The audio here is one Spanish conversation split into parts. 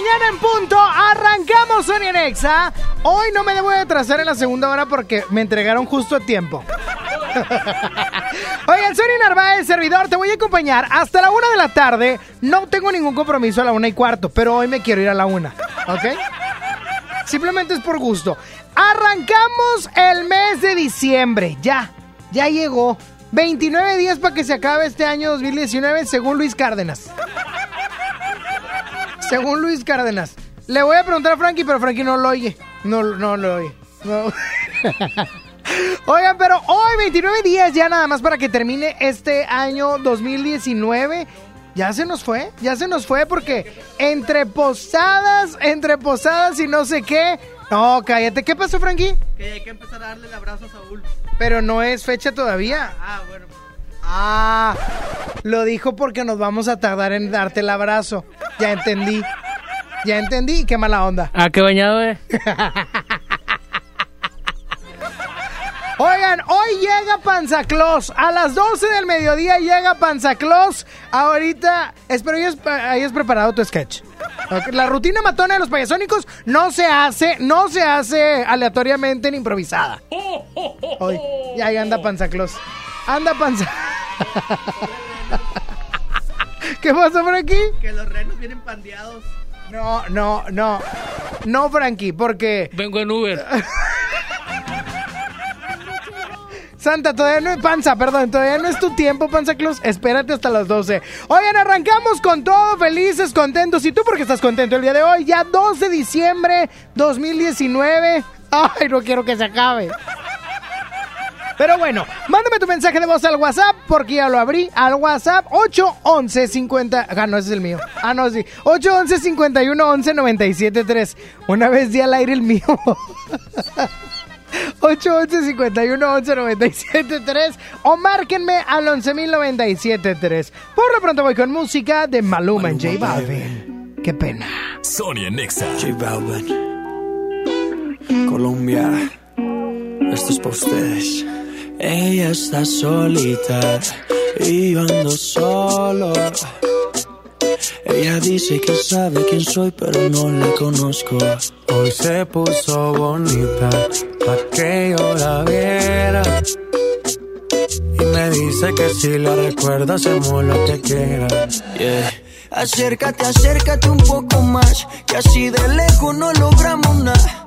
Mañana en punto, arrancamos Sonia Nexa. Hoy no me debo de atrasar en la segunda hora porque me entregaron justo a tiempo. Oigan, Sonia Narváez, servidor, te voy a acompañar hasta la una de la tarde. No tengo ningún compromiso a la una y cuarto, pero hoy me quiero ir a la una, ¿ok? Simplemente es por gusto. Arrancamos el mes de diciembre, ya, ya llegó. 29 días para que se acabe este año 2019 según Luis Cárdenas. Según Luis Cárdenas. Le voy a preguntar a Frankie, pero Frankie no lo oye. No, no lo oye. No. Oigan, pero hoy 29 días ya nada más para que termine este año 2019. Ya se nos fue, ya se nos fue porque entre posadas, entre posadas y no sé qué. No, cállate. ¿Qué pasó, Frankie? Que hay que empezar a darle el abrazo a Saúl. Pero no es fecha todavía. Ah, bueno. Ah, lo dijo porque nos vamos a tardar en darte el abrazo. Ya entendí. Ya entendí. Qué mala onda. Ah, qué bañado, eh. Oigan, hoy llega Panzaclos. A las 12 del mediodía llega Panzaclos. Ahorita, espero hayas, hayas preparado tu sketch. La rutina matona de los payasónicos no se hace, no se hace aleatoriamente ni improvisada. Hoy, y ahí anda Panzaclos. Anda Panza. ¿Qué pasó por aquí? Que los renos vienen pandeados. No, no, no. No, Frankie, porque. Vengo en Uber. Santa, todavía no es panza, perdón, todavía no es tu tiempo, Panza Claus. Espérate hasta las 12. Oigan, arrancamos con todo, felices, contentos. ¿Y tú por qué estás contento el día de hoy? Ya 12 de diciembre 2019. Ay, no quiero que se acabe. Pero bueno, mándame tu mensaje de voz al WhatsApp porque ya lo abrí al WhatsApp 811 50. Ah, no, ese es el mío. Ah, no, sí. 811 51 11 97 3. Una vez di al aire el mío. 811 51 11 97 3 o márquenme al 11 3. Por lo pronto voy con música de Maluma en J Balvin. Qué pena. Sony Nexa. J Balvin. Colombia. Esto es para ustedes. Ella está solita y yo ando solo. Ella dice que sabe quién soy, pero no la conozco. Hoy se puso bonita pa' que yo la viera. Y me dice que si la recuerda hacemos lo que quieras. Yeah. Acércate, acércate un poco más, que así de lejos no logramos nada.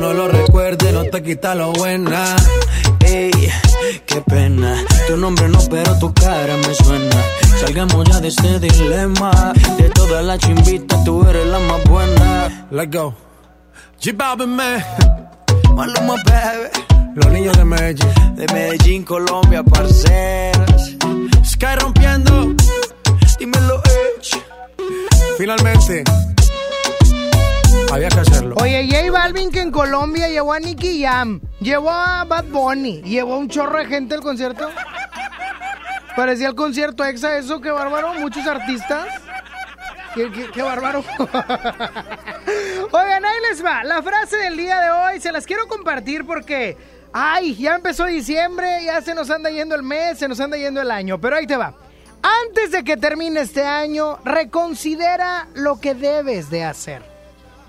No lo recuerde, no te quita lo buena. Ey, qué pena. Tu nombre no, pero tu cara me suena. Salgamos ya de este dilema. De todas las chimbitas, tú eres la más buena. Let's go. J Balvin, man. Maluma, baby. Los niños de Medellín. De Medellín, Colombia, parceras. Sky rompiendo. Dímelo, Edge. Finalmente. Había que hacerlo. Oye, J Balvin que en Colombia llevó a Nicky Jam, llevó a Bad Bunny, llevó un chorro de gente al concierto. Parecía el concierto exa, eso, qué bárbaro, muchos artistas. Qué, qué- qué bárbaro. Oigan, ahí les va. La frase del día de hoy se las quiero compartir porque, ay, ya empezó diciembre, ya se nos anda yendo el mes, se nos anda yendo el año. Pero ahí te va. Antes de que termine este año, reconsidera lo que debes de hacer.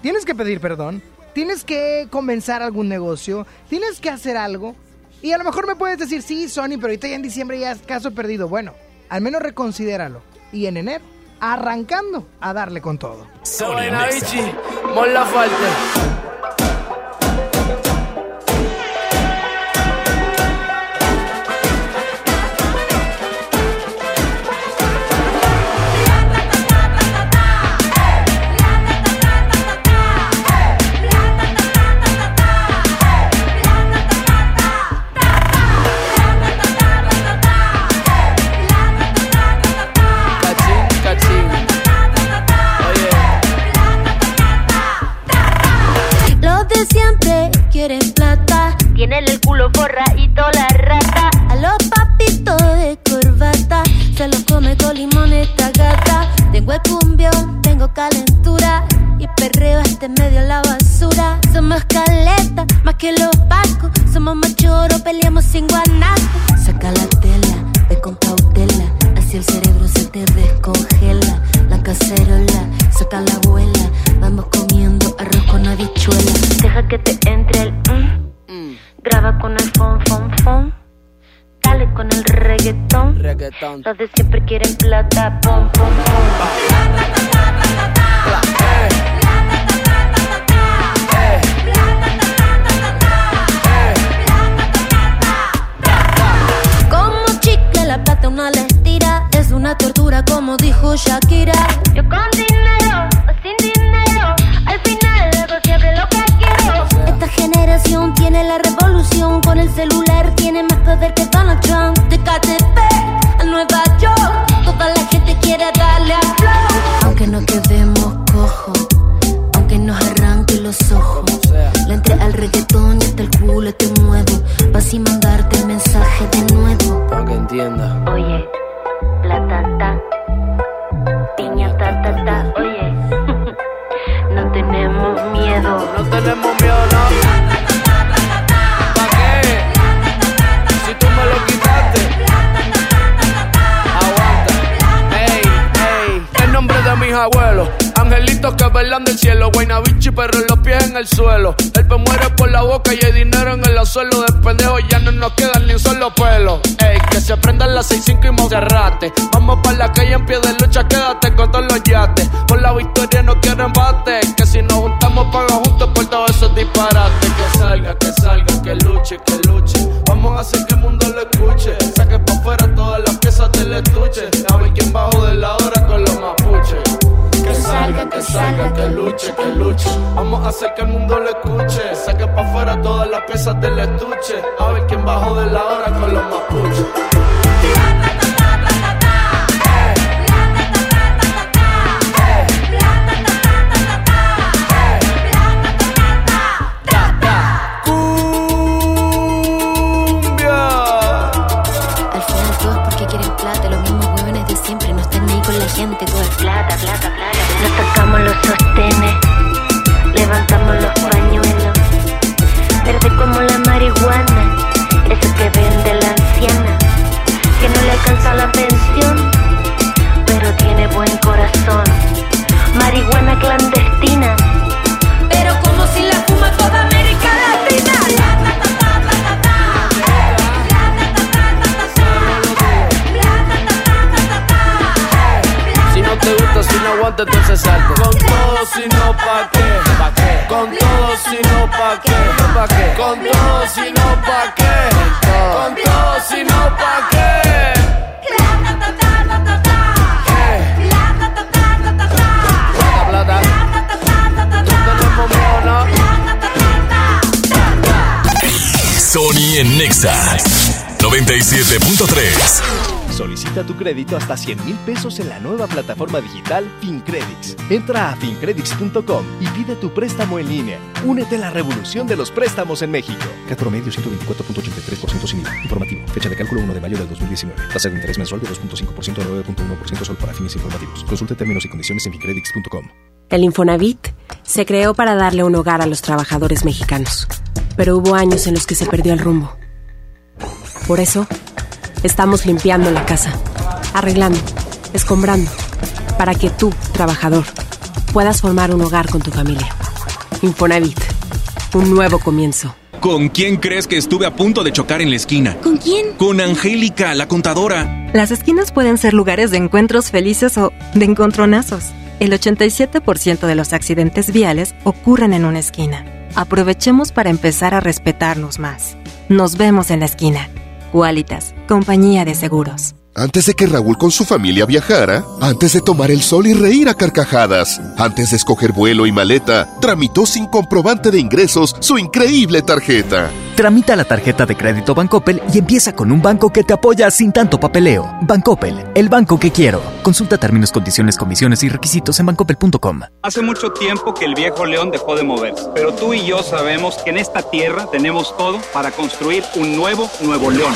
Tienes que pedir perdón, tienes que comenzar algún negocio, tienes que hacer algo. Y a lo mejor me puedes decir, sí, Sony, pero ahorita ya en diciembre ya es caso perdido. Bueno, al menos reconsidéralo. Y en enero, arrancando a darle con todo. Sony la falta. Tienen el culo forradito la rata. A los papitos de corbata. Se los come con limón esta gata. Tengo el cumbión, tengo calentura. Y perreo este medio la basura. Somos caleta, más que los pacos. Somos machoros, peleamos sin guanaco. Saca la tela, ve con cautela. Así el cerebro se te descongela. La cacerola, saca la abuela. De siempre quieren plata, pom, pom, pom. Crédito hasta 100 mil pesos en la nueva plataforma digital FinCredits. Entra a fincredits.com y pide tu préstamo en línea. Únete a la revolución de los préstamos en México. CAT promedio 124.83% sin IVA. Informativo. Fecha de cálculo 1 de mayo del 2019. Tasa de interés mensual de 2.5% a 9.1% solo para fines informativos. Consulte términos y condiciones en fincredits.com. El Infonavit se creó para darle un hogar a los trabajadores mexicanos, pero hubo años en los que se perdió el rumbo. Por eso, estamos limpiando la casa, arreglando, escombrando, para que tú, trabajador, puedas formar un hogar con tu familia. Infonavit, un nuevo comienzo. ¿Con quién crees que estuve a punto de chocar en la esquina? ¿Con quién? Con Angélica, la contadora. Las esquinas pueden ser lugares de encuentros felices o de encontronazos. El 87% de los accidentes viales ocurren en una esquina. Aprovechemos para empezar a respetarnos más. Nos vemos en la esquina. Qualitas, compañía de seguros. Antes de que Raúl con su familia viajara, antes de tomar el sol y reír a carcajadas, antes de escoger vuelo y maleta, tramitó sin comprobante de ingresos su increíble tarjeta. Tramita la tarjeta de crédito Bancoppel y empieza con un banco que te apoya sin tanto papeleo. Bancoppel, el banco que quiero. Consulta términos, condiciones, comisiones y requisitos en bancoppel.com. Hace mucho tiempo que el viejo león dejó de moverse, pero tú y yo sabemos que en esta tierra tenemos todo para construir un nuevo Nuevo León.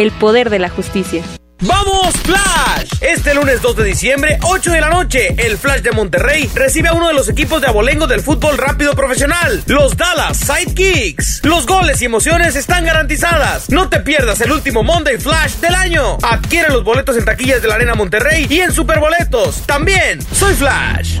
el poder de la justicia. ¡Vamos, Flash! Este lunes 2 de diciembre, 8 de la noche, el Flash de Monterrey recibe a uno de los equipos de abolengo del fútbol rápido profesional, los Dallas Sidekicks. Los goles y emociones están garantizadas. No te pierdas el último Monday Flash del año. Adquiere los boletos en taquillas de la Arena Monterrey y en Superboletos. También, soy Flash.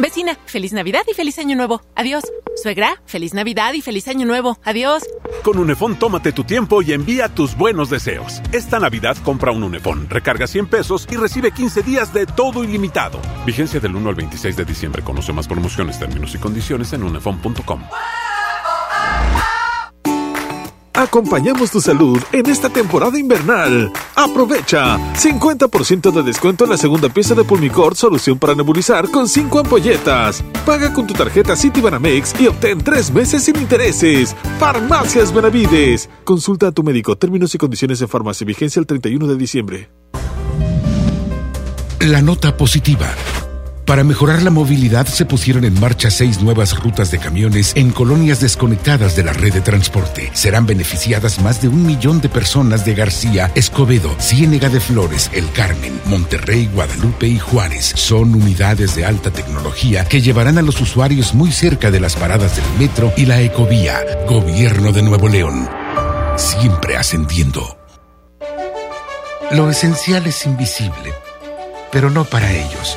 Vecina, feliz Navidad y feliz Año Nuevo. Adiós. Suegra, feliz Navidad y feliz Año Nuevo. Adiós. Con Unefón tómate tu tiempo y envía tus buenos deseos. Esta Navidad compra un Unefón, recarga 100 pesos y recibe 15 días de todo ilimitado. Vigencia del 1 al 26 de diciembre. Conoce más promociones, términos y condiciones en unefón.com. acompañamos tu salud en esta temporada invernal. Aprovecha 50% de descuento en la segunda pieza de Pulmicort solución para nebulizar con 5 ampolletas. Paga con tu tarjeta Citibanamex y obtén 3 meses sin intereses. Farmacias Benavides. Consulta a tu médico. Términos y condiciones en farmacia. Vigencia el 31 de diciembre. La nota positiva. Para mejorar la movilidad se pusieron en marcha seis nuevas rutas de camiones en colonias desconectadas de la red de transporte. Serán beneficiadas más de un millón de personas de García, Escobedo, Ciénega de Flores, El Carmen, Monterrey, Guadalupe y Juárez. Son unidades de alta tecnología que llevarán a los usuarios muy cerca de las paradas del metro y la ecovía. Gobierno de Nuevo León. Siempre ascendiendo. Lo esencial es invisible, pero no para ellos.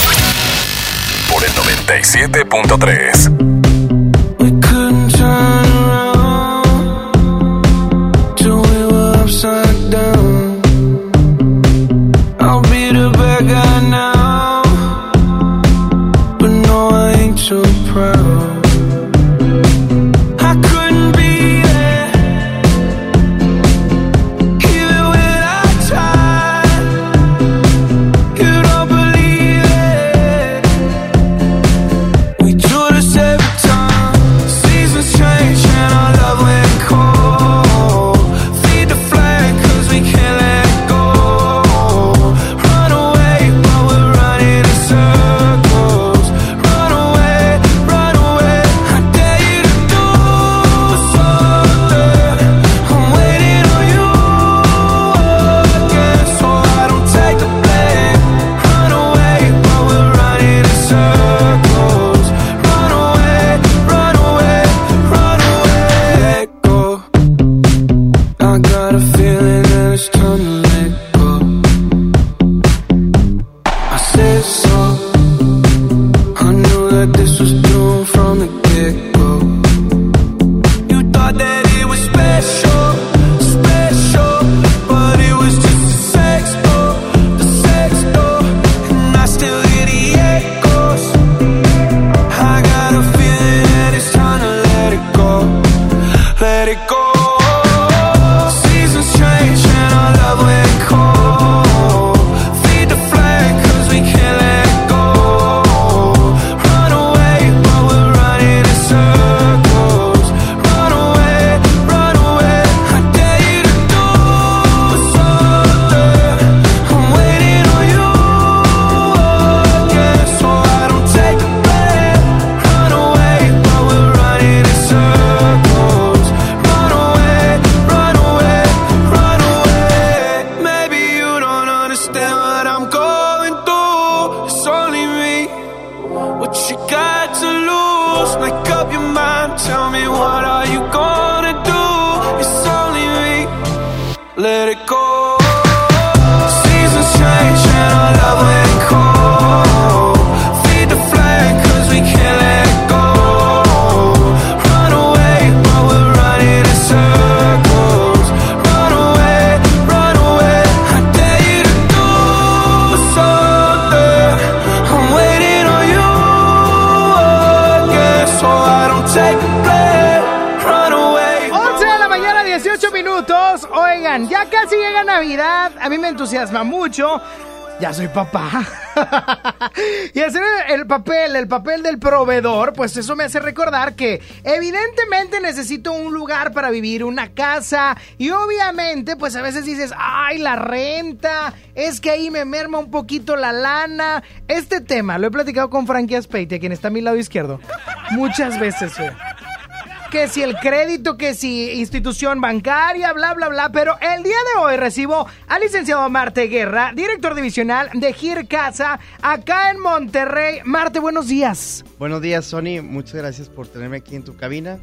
97.3. pues eso me hace recordar que evidentemente necesito un lugar para vivir, una casa. Y obviamente, pues a veces dices, ay, la renta, es que ahí me merma un poquito la lana. Este tema lo he platicado con Frankie Aspeite, quien está a mi lado izquierdo, muchas veces. que si el crédito, que si institución bancaria, bla, bla, bla. Pero el día de hoy recibo al licenciado Marte Guerra, director divisional de Gir Casa, acá en Monterrey. Marte, buenos días. Buenos días, Sony. Muchas gracias por tenerme aquí en tu cabina.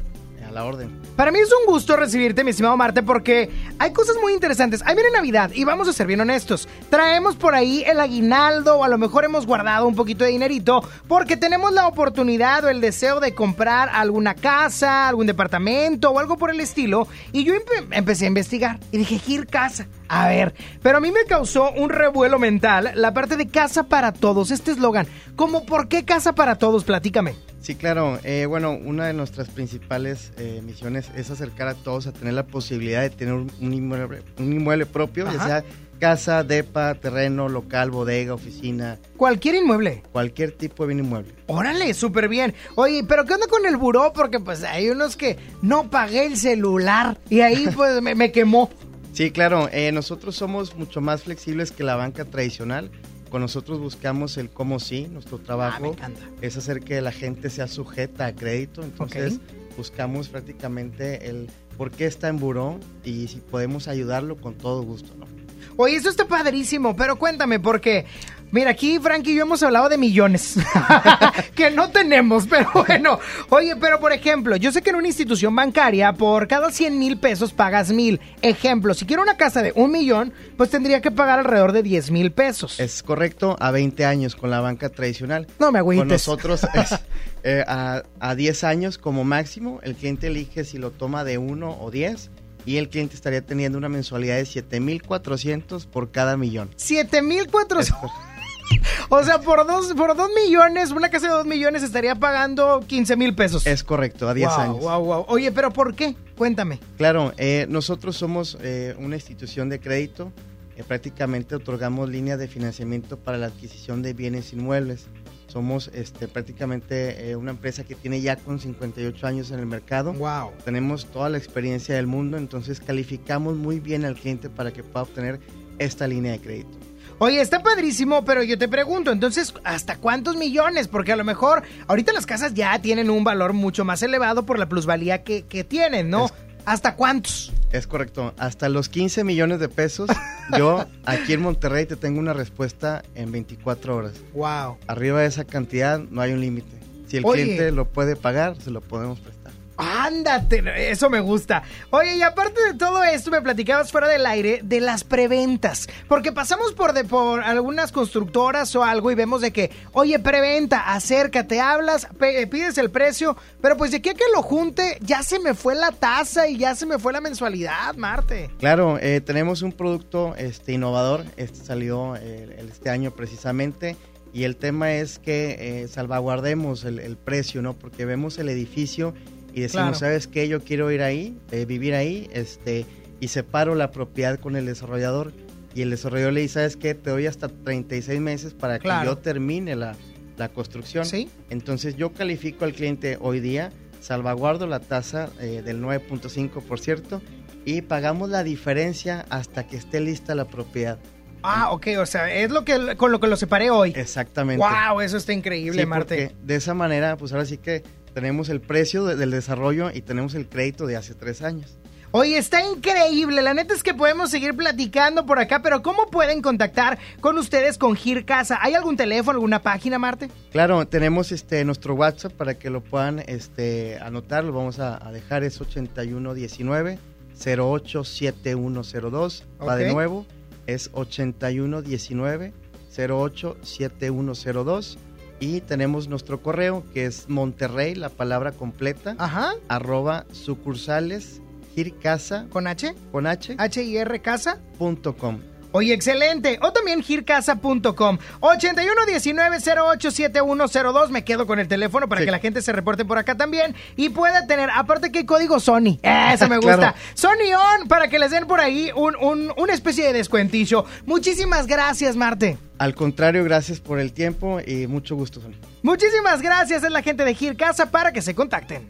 a la orden. Para mí es un gusto recibirte, mi estimado Marte, porque hay cosas muy interesantes. Ahí viene Navidad y vamos a ser bien honestos. Traemos por ahí el aguinaldo o a lo mejor hemos guardado un poquito de dinerito porque tenemos la oportunidad o el deseo de comprar alguna casa, algún departamento o algo por el estilo. Y yo empe- empecé a investigar y dije, Gir Casa. A ver, pero a mí me causó un revuelo mental la parte de casa para todos, este eslogan. ¿Cómo por qué casa para todos? Platícame. Sí, claro. Eh, bueno, una de nuestras principales eh, misiones es acercar a todos a tener la posibilidad de tener un inmueble, un inmueble propio, ya Ajá. sea casa, depa, terreno, local, bodega, oficina, Cualquier inmueble. cualquier tipo de bien inmueble. Órale, súper bien. Oye, pero ¿qué onda con el buró? Porque pues hay unos que no pagué el celular y ahí pues me, me quemó. Sí, claro. eh, nosotros somos mucho más flexibles que la banca tradicional. Con nosotros buscamos el cómo sí. Nuestro trabajo es hacer que la gente sea sujeta a crédito. Entonces buscamos prácticamente el por qué está en buró y si podemos ayudarlo con todo gusto, ¿no? Oye, eso está padrísimo, pero cuéntame, porque, mira, aquí Frankie y yo hemos hablado de millones, que no tenemos, pero bueno. Oye, pero por ejemplo, yo sé que en una institución bancaria, por cada 100 mil pesos pagas mil. Ejemplo, si quiero una casa de un millón, pues tendría que pagar alrededor de 10 mil pesos. Es correcto, a 20 años con la banca tradicional. No me agüites. Con nosotros es eh, a, a 10 años como máximo. El cliente elige si lo toma de 1 o 10 y el cliente estaría teniendo una mensualidad de 7,400 por cada millón. 7400. O sea, por dos, por dos millones, una casa de dos millones estaría pagando 15 mil pesos. Es correcto, a 10 Wow, años. wow, wow. Oye, pero ¿por qué? Cuéntame. Claro, eh, nosotros somos eh, una institución de crédito. eh, prácticamente otorgamos líneas de financiamiento para la adquisición de bienes inmuebles. Somos este, prácticamente eh, una empresa que tiene ya con 58 años en el mercado. Wow. Tenemos toda la experiencia del mundo, entonces calificamos muy bien al cliente para que pueda obtener esta línea de crédito. Oye, está padrísimo, pero yo te pregunto, entonces, ¿hasta cuántos millones? Porque a lo mejor ahorita las casas ya tienen un valor mucho más elevado por la plusvalía que, que tienen, ¿no? ¿Hasta cuántos? Es correcto, hasta los 15 millones de pesos, yo aquí en Monterrey te tengo una respuesta en 24 horas. Wow. Arriba de esa cantidad no hay un límite. Si el Oye. cliente lo puede pagar, se lo podemos prestar. Ándate, eso me gusta. Oye, y aparte de todo esto, me platicabas fuera del aire de las preventas. Porque pasamos por, de, por algunas constructoras o algo y vemos de que, oye, preventa, acércate, hablas, pe- pides el precio, pero pues de aquí que lo junte, ya se me fue la tasa y ya se me fue la mensualidad, Marte. Claro, eh, tenemos un producto este, innovador, este salió eh, este año precisamente, y el tema es que eh, salvaguardemos el, el precio, ¿no? Porque vemos el edificio y decimos, Claro. ¿sabes qué? Yo quiero ir ahí, eh, vivir ahí, este, y separo la propiedad con el desarrollador, y el desarrollador le dice, ¿sabes qué? Te doy hasta 36 meses para que yo termine la, la construcción. Sí. Entonces yo califico al cliente hoy día, salvaguardo la tasa eh, del 9.5, por cierto, y pagamos la diferencia hasta que esté lista la propiedad. Ah, ok, o sea, es lo que con lo que lo separé hoy. Exactamente. Wow, eso está increíble, Sí, Marte. porque de esa manera, pues ahora sí que tenemos el precio de- del desarrollo y tenemos el crédito de hace tres años. Oye, está increíble. La neta es que podemos seguir platicando por acá, pero ¿cómo pueden contactar con ustedes con Gir Casa? ¿Hay algún teléfono, alguna página, Marte? Claro, tenemos este nuestro WhatsApp para que lo puedan este, anotar, lo vamos a, a dejar, es 8119 087102. Va de nuevo, es 8119 087102. Y tenemos nuestro correo que es Monterrey, la palabra completa, Ajá. arroba sucursales gircasa ¿Con H? con H H-I-R Casa. punto com. Oye, excelente. O también gircasa.com. 8119087102. Me quedo con el teléfono para Sí. que la gente se reporte por acá también. Y pueda tener, aparte que código Sony. Eso me gusta. Claro. Sony On para que les den por ahí un, un- una especie de descuentillo. Muchísimas gracias, Marte. Al contrario, gracias por el tiempo y mucho gusto, Sony. Muchísimas gracias a la gente de Gir Casa para que se contacten.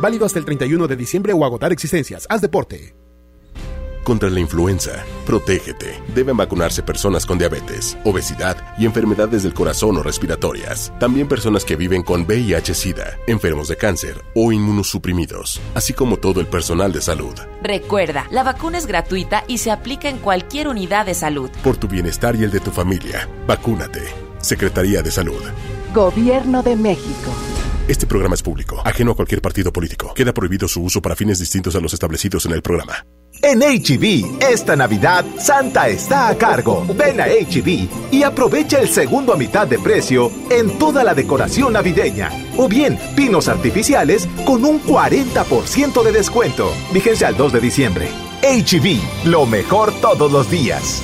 Válido hasta el 31 de diciembre o agotar existencias. Haz deporte. Contra la influenza, protégete. Deben vacunarse personas con diabetes, obesidad y enfermedades del corazón o respiratorias. También personas que viven con VIH-Sida, enfermos de cáncer o inmunosuprimidos, así como todo el personal de salud. Recuerda, la vacuna es gratuita y se aplica en cualquier unidad de salud. Por tu bienestar y el de tu familia, vacúnate. Secretaría de Salud. Gobierno de México. Este programa es público, ajeno a cualquier partido político. Queda prohibido su uso para fines distintos a los establecidos en el programa. En HB, esta Navidad, Santa está a cargo. Ven a HB y aprovecha el segundo a mitad de precio en toda la decoración navideña. O bien, pinos artificiales con un 40% de descuento. Vigencia al 2 de diciembre. HB, lo mejor todos los días.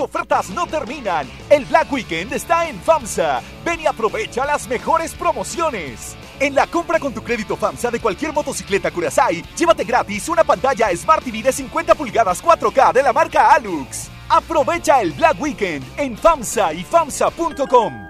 Ofertas no terminan. El Black Weekend está en FAMSA. Ven y aprovecha las mejores promociones. En la compra con tu crédito FAMSA de cualquier motocicleta Curaçao, llévate gratis una pantalla Smart TV de 50 pulgadas 4K de la marca Alux. Aprovecha el Black Weekend en FAMSA y FAMSA.com.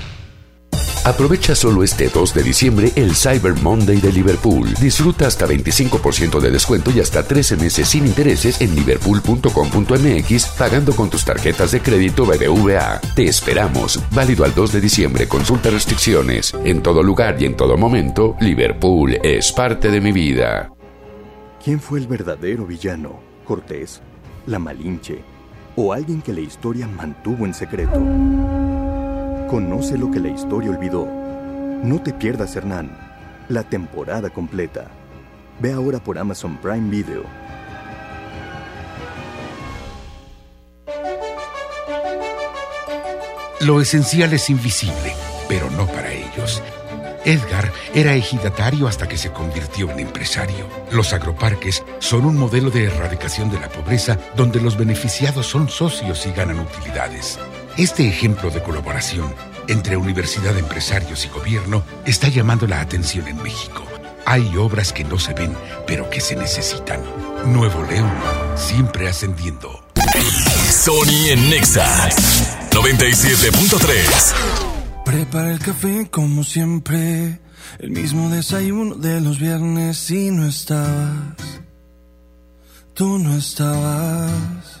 Aprovecha solo este 2 de diciembre el Cyber Monday de Liverpool. Disfruta hasta 25% de descuento y hasta 13 meses sin intereses en liverpool.com.mx pagando con tus tarjetas de crédito BBVA. Te esperamos. Válido al 2 de diciembre. Consulta restricciones. En todo lugar y en todo momento, Liverpool es parte de mi vida. ¿Quién fue el verdadero villano? ¿Cortés? ¿La Malinche? ¿O alguien que la historia mantuvo en secreto? Conoce lo que la historia olvidó. No te pierdas Hernán, la temporada completa. Ve ahora por Amazon Prime Video. Lo esencial es invisible, pero no para ellos. Edgar era ejidatario hasta que se convirtió en empresario. Los agroparques son un modelo de erradicación de la pobreza donde los beneficiados son socios y ganan utilidades. Este ejemplo de colaboración entre universidad, empresarios y gobierno está llamando la atención en México. Hay obras que no se ven, pero que se necesitan. Nuevo León, siempre ascendiendo. Sony en Nexa 97.3. Prepara el café como siempre, el mismo desayuno de los viernes y no estabas. Tú no estabas.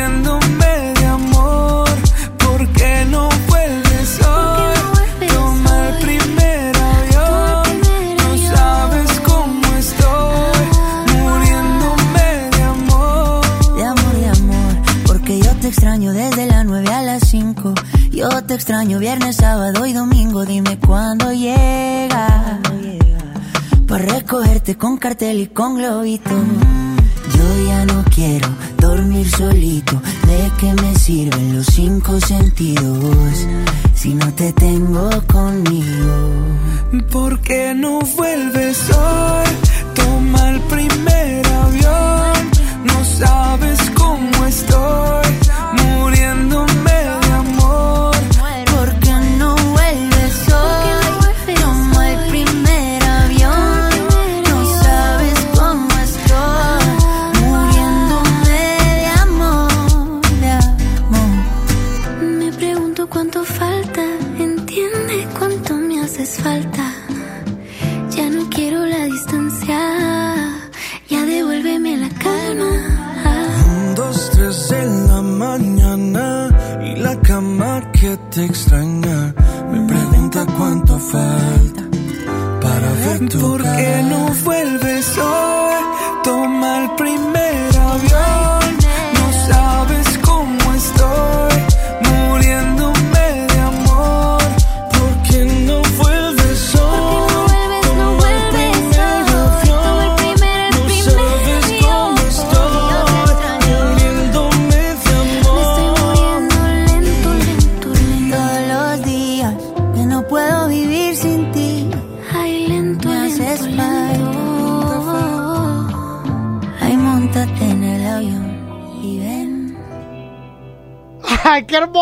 muriéndome de amor. ¿Por qué no vuelves hoy? Toma el primer avión. No sabes cómo estoy, muriéndome de amor. De amor, de amor, porque yo te extraño desde las 9 a las 5. Yo te extraño viernes, sábado y domingo. Dime cuándo llega. Para recogerte con cartel y con globito. Ya no quiero dormir solito. ¿De qué me sirven los cinco sentidos si no te tengo conmigo? ¿Por qué no vuelves hoy? Toma el primer avión. No sabes cómo estoy,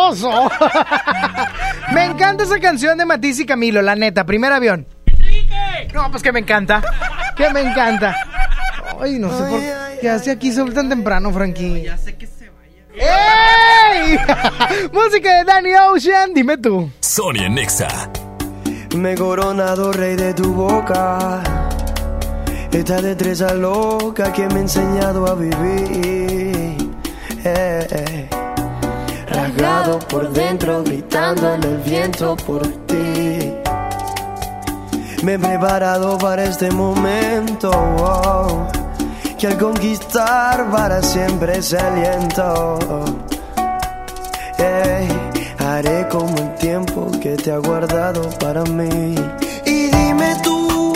hermoso! me encanta esa canción de Matisse y Camilo, la neta. Primer avión. No, pues que me encanta. Que me encanta. Ay, no sé por qué hace aquí sobre tan temprano, Frankie. Ya sé que se vaya. ¡Ey! Música de Danny Ocean, dime tú. Sony en Nexa Me he coronado rey de tu boca. Esta destreza loca que me ha enseñado a vivir. Eh, eh. Por dentro, gritando en el viento por ti. Me he preparado para este momento, oh, que al conquistar para siempre se aliento. Ey, haré como el tiempo que te ha guardado para mí. Y dime tú,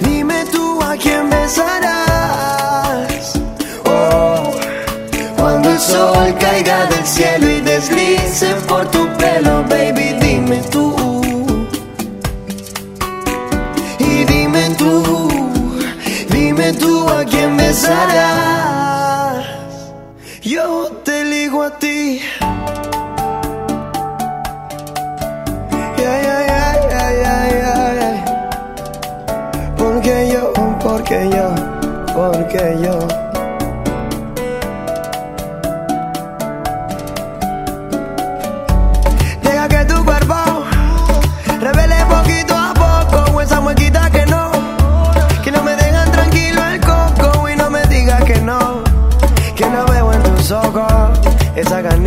dime tú a quién besarás. Oh, el sol caiga del cielo y deslice por tu pelo, baby, dime tú. Y dime tú, dime tú a quién besarás. Yo te ligo a ti. Yeah, yeah, yeah. Porque yo, porque yo, porque yo.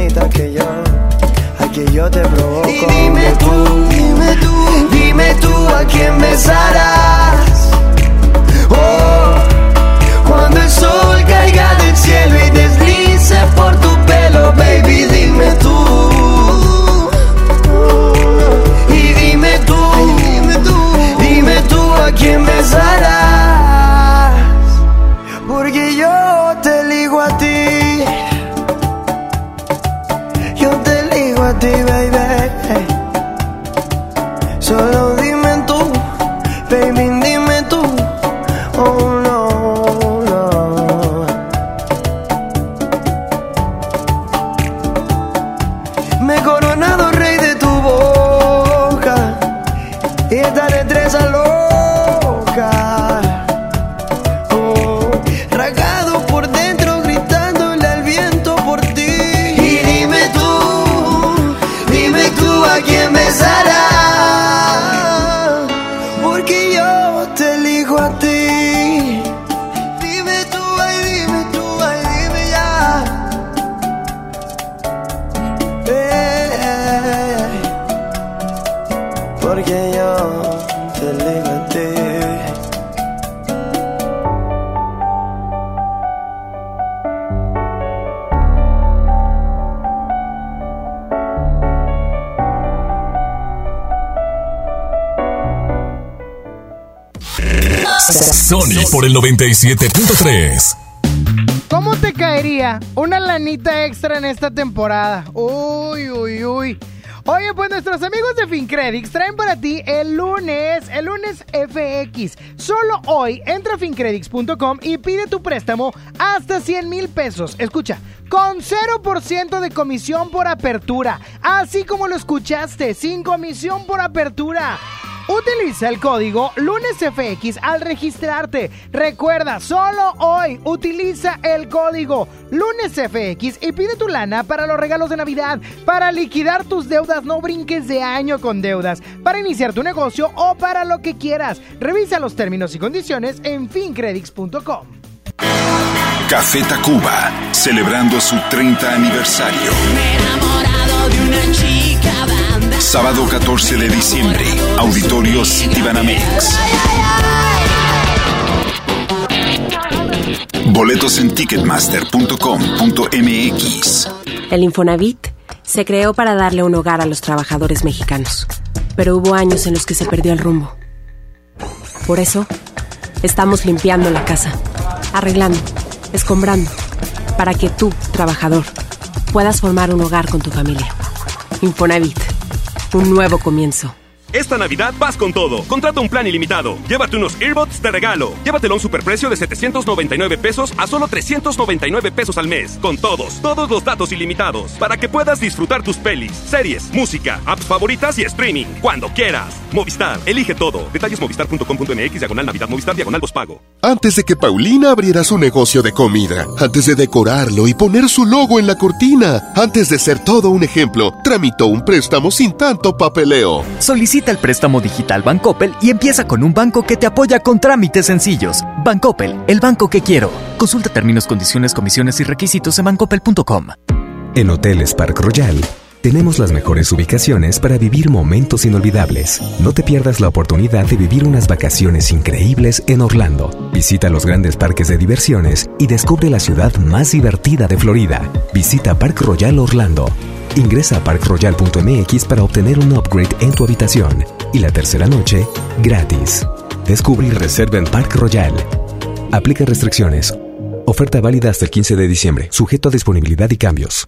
Yo, a que yo te provoco. Y dime tú, dime tú, dime tú a quién besarás. Oh, cuando el sol caiga del cielo y deslice por tu 97.3. ¿Cómo te caería una lanita extra en esta temporada? Uy, uy, uy. Oye, pues nuestros amigos de FinCredits traen para ti el lunes, el lunes FX. Solo hoy entra a fincredits.com y pide tu préstamo hasta 100 mil pesos. Escucha, con 0% de comisión por apertura. Así como lo escuchaste, sin comisión por apertura. Utiliza el código LunesFX al registrarte. Recuerda, solo hoy utiliza el código LunesFX y pide tu lana para los regalos de Navidad, para liquidar tus deudas, no brinques de año con deudas, para iniciar tu negocio o para lo que quieras. Revisa los términos y condiciones en fincredits.com. Café Tacuba, celebrando su 30 aniversario. Sábado 14 de diciembre, Auditorio Citibanamex. Boletos en ticketmaster.com.mx. El Infonavit se creó para darle un hogar a los trabajadores mexicanos, pero hubo años en los que se perdió el rumbo. Por eso, estamos limpiando la casa, arreglando, escombrando, para que tú, trabajador, puedas formar un hogar con tu familia. Infonavit, un nuevo comienzo. Esta Navidad vas con todo. Contrata un plan ilimitado. Llévate unos earbuds de regalo. Llévatelo a un superprecio de 799 pesos a solo 399 pesos al mes. Con todos, todos los datos ilimitados. Para que puedas disfrutar tus pelis, series, música, apps favoritas y streaming. Cuando quieras. Movistar, elige todo. Detalles movistar.com.mx, diagonal Navidad, Movistar, diagonal pago. Antes de que Paulina abriera su negocio de comida, antes de decorarlo y poner su logo en la cortina, antes de ser todo un ejemplo, tramitó un préstamo sin tanto papeleo. Solicita el préstamo digital Bancoppel y empieza con un banco que te apoya con trámites sencillos. Bancoppel, el banco que quiero. Consulta términos, condiciones, comisiones y requisitos en bancoppel.com. En Hoteles Park Royal tenemos las mejores ubicaciones para vivir momentos inolvidables. No te pierdas la oportunidad de vivir unas vacaciones increíbles en Orlando. Visita los grandes parques de diversiones y descubre la ciudad más divertida de Florida. Visita Park Royal Orlando. Ingresa a parkroyal.mx para obtener un upgrade en tu habitación y la tercera noche gratis. Descubre y reserva en Park Royal. Aplica restricciones. Oferta válida hasta el 15 de diciembre, sujeto a disponibilidad y cambios.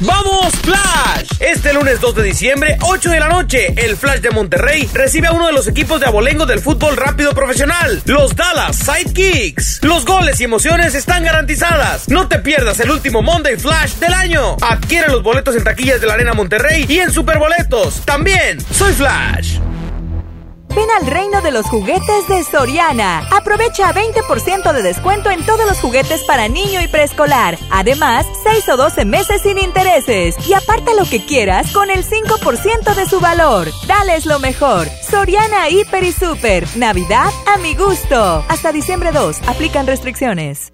¡Vamos, Flash! Este lunes 2 de diciembre, 8 de la noche, el Flash de Monterrey recibe a uno de los equipos de abolengo del fútbol rápido profesional, los Dallas Sidekicks. Los goles y emociones están garantizadas. No te pierdas el último Monday Flash del año. Adquiere los boletos en taquillas de la Arena Monterrey y en Superboletos. También, soy Flash. Ven al reino de los juguetes de Soriana. Aprovecha 20% de descuento en todos los juguetes para niño y preescolar. Además, 6 o 12 meses sin intereses. Y aparta lo que quieras con el 5% de su valor. Dales lo mejor. Soriana Hiper y Super. Navidad a mi gusto. Hasta diciembre 2. Aplican restricciones.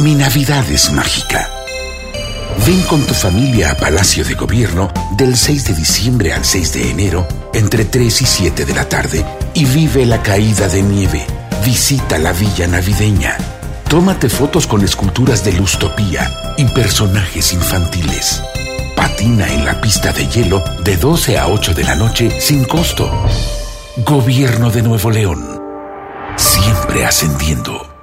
Mi Navidad es mágica. Ven con tu familia a Palacio de Gobierno del 6 de diciembre al 6 de enero entre 3 y 7 de la tarde y vive la caída de nieve. Visita la villa navideña. Tómate fotos con esculturas de Lustopía y personajes infantiles. Patina en la pista de hielo de 12 a 8 de la noche sin costo. Gobierno de Nuevo León. Siempre ascendiendo.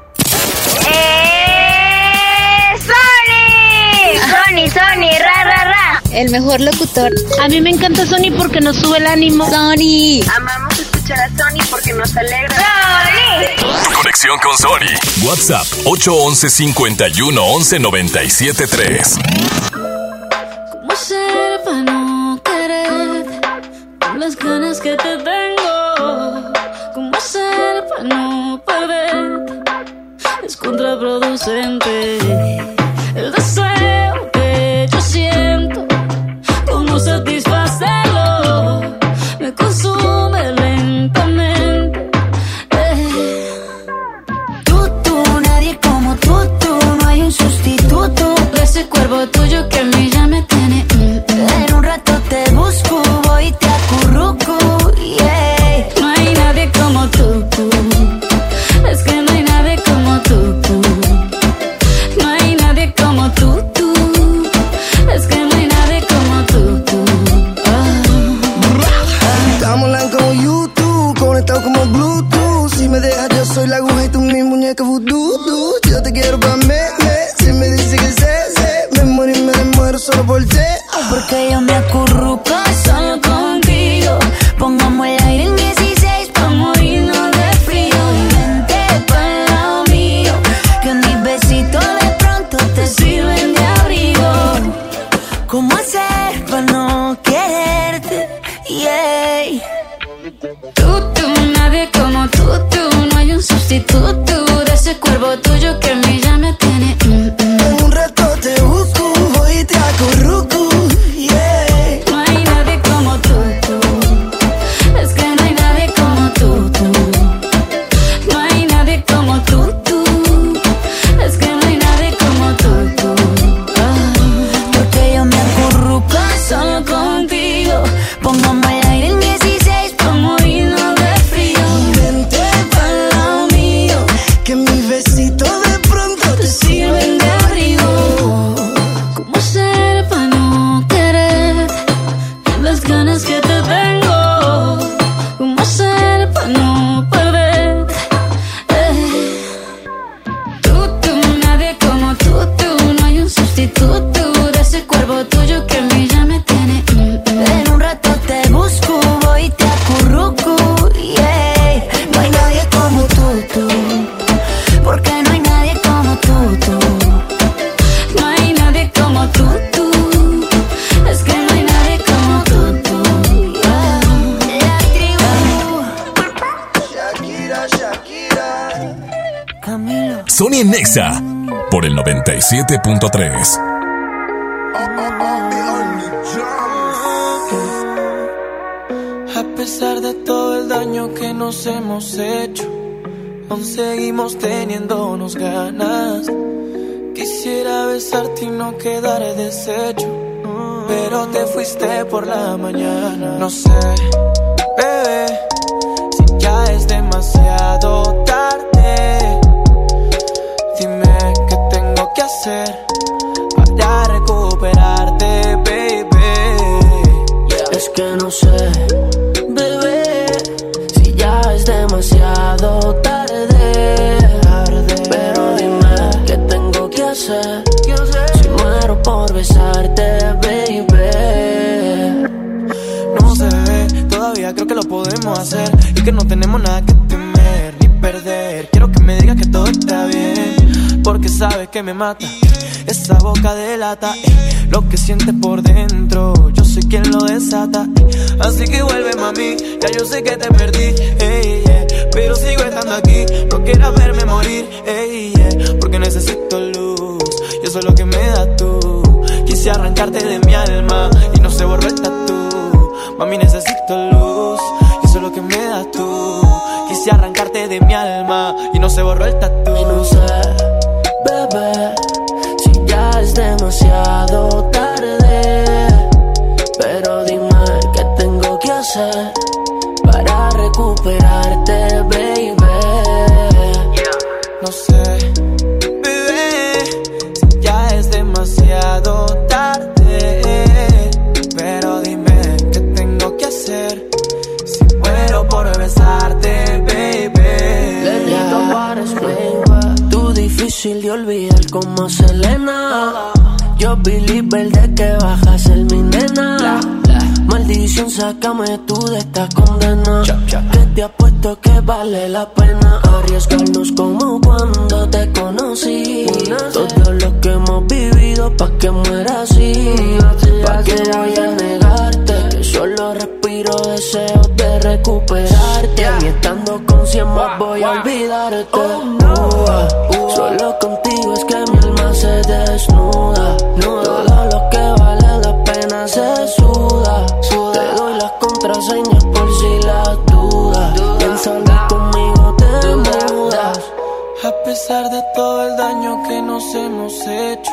Sony, Sony, ra, ra, ra. El mejor locutor. A mí me encanta Sony porque nos sube el ánimo. Sony. Amamos escuchar a Sony porque nos alegra. Sony. Conexión con Sony. WhatsApp 811 51 11 97 3. ¿Cómo ser para no querer con las ganas que te tengo? ¿Cómo ser para no perder? Es contraproducente. El deseo cómo satisfacerlo, soy la aguja y tú mi muñeca voodoo. Yo te quiero pa' me, me. Si me dice que sé, sé. Me muero y me muero solo por ti. Porque yo me acurruco pero te fuiste por la mañana. No sé, me mata. Esa boca delata eh, lo que sientes por dentro. Yo soy quien lo desata, eh. así que vuelve mami. Ya yo sé que te perdí, yeah, pero sigo estando aquí. No quieras verme morir, yeah, porque necesito luz. Y eso es lo que me das tú. Quise arrancarte de mi alma y no se borró el tatu. Mami, necesito luz. Y eso es lo que me das tú. Quise arrancarte de mi alma y no se borró el tatu. Si ya es demasiado tarde. Pero dime qué tengo que hacer para recuperarte. Olvidar como Selena. Yo believer de que bajas el mi nena. Maldición, sácame tú de esta condena. Que te apuesto que vale la pena arriesgarnos como cuando te conocí. Todo lo que hemos vivido pa' que muera así. Pa' que voy a negarte solo respiro deseos de recuperarte. Y estando con cien más voy a olvidarte. Uh, Solo contigo es que mi alma se desnuda. Todo lo que vale la pena se suda. Te doy las contraseñas por si las dudas. Piénsalo conmigo, te mudas. A pesar de todo el daño que nos hemos hecho,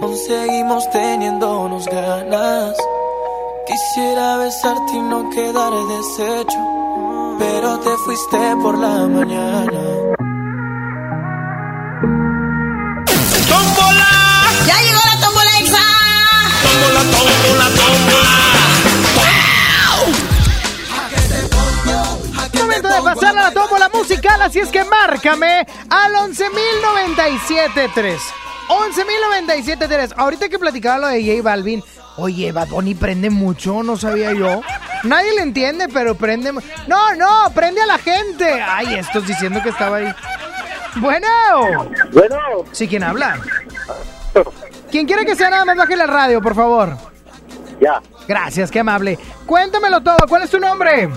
aún seguimos teniéndonos ganas. Quisiera besarte y no quedar deshecho, pero te fuiste por la mañana. ¡Tómbola! ¡Ya llegó la tómbola exa! ¡Tómbola, tómbola, Momento de pasar a la tómbola musical, así es que márcame al 11.097.3. 11.097.3. Ahorita que platicaba lo de J Balvin, oye, Bad Bunny prende mucho, no sabía yo. Nadie le entiende, pero prende. No, no, prende a la gente. Ay, estos diciendo que estaba ahí. Bueno. Bueno. Sí, ¿quién habla? Quien quiera que sea nada más baje la radio, por favor. Ya. Gracias, qué amable. Cuéntamelo todo, ¿cuál es tu nombre?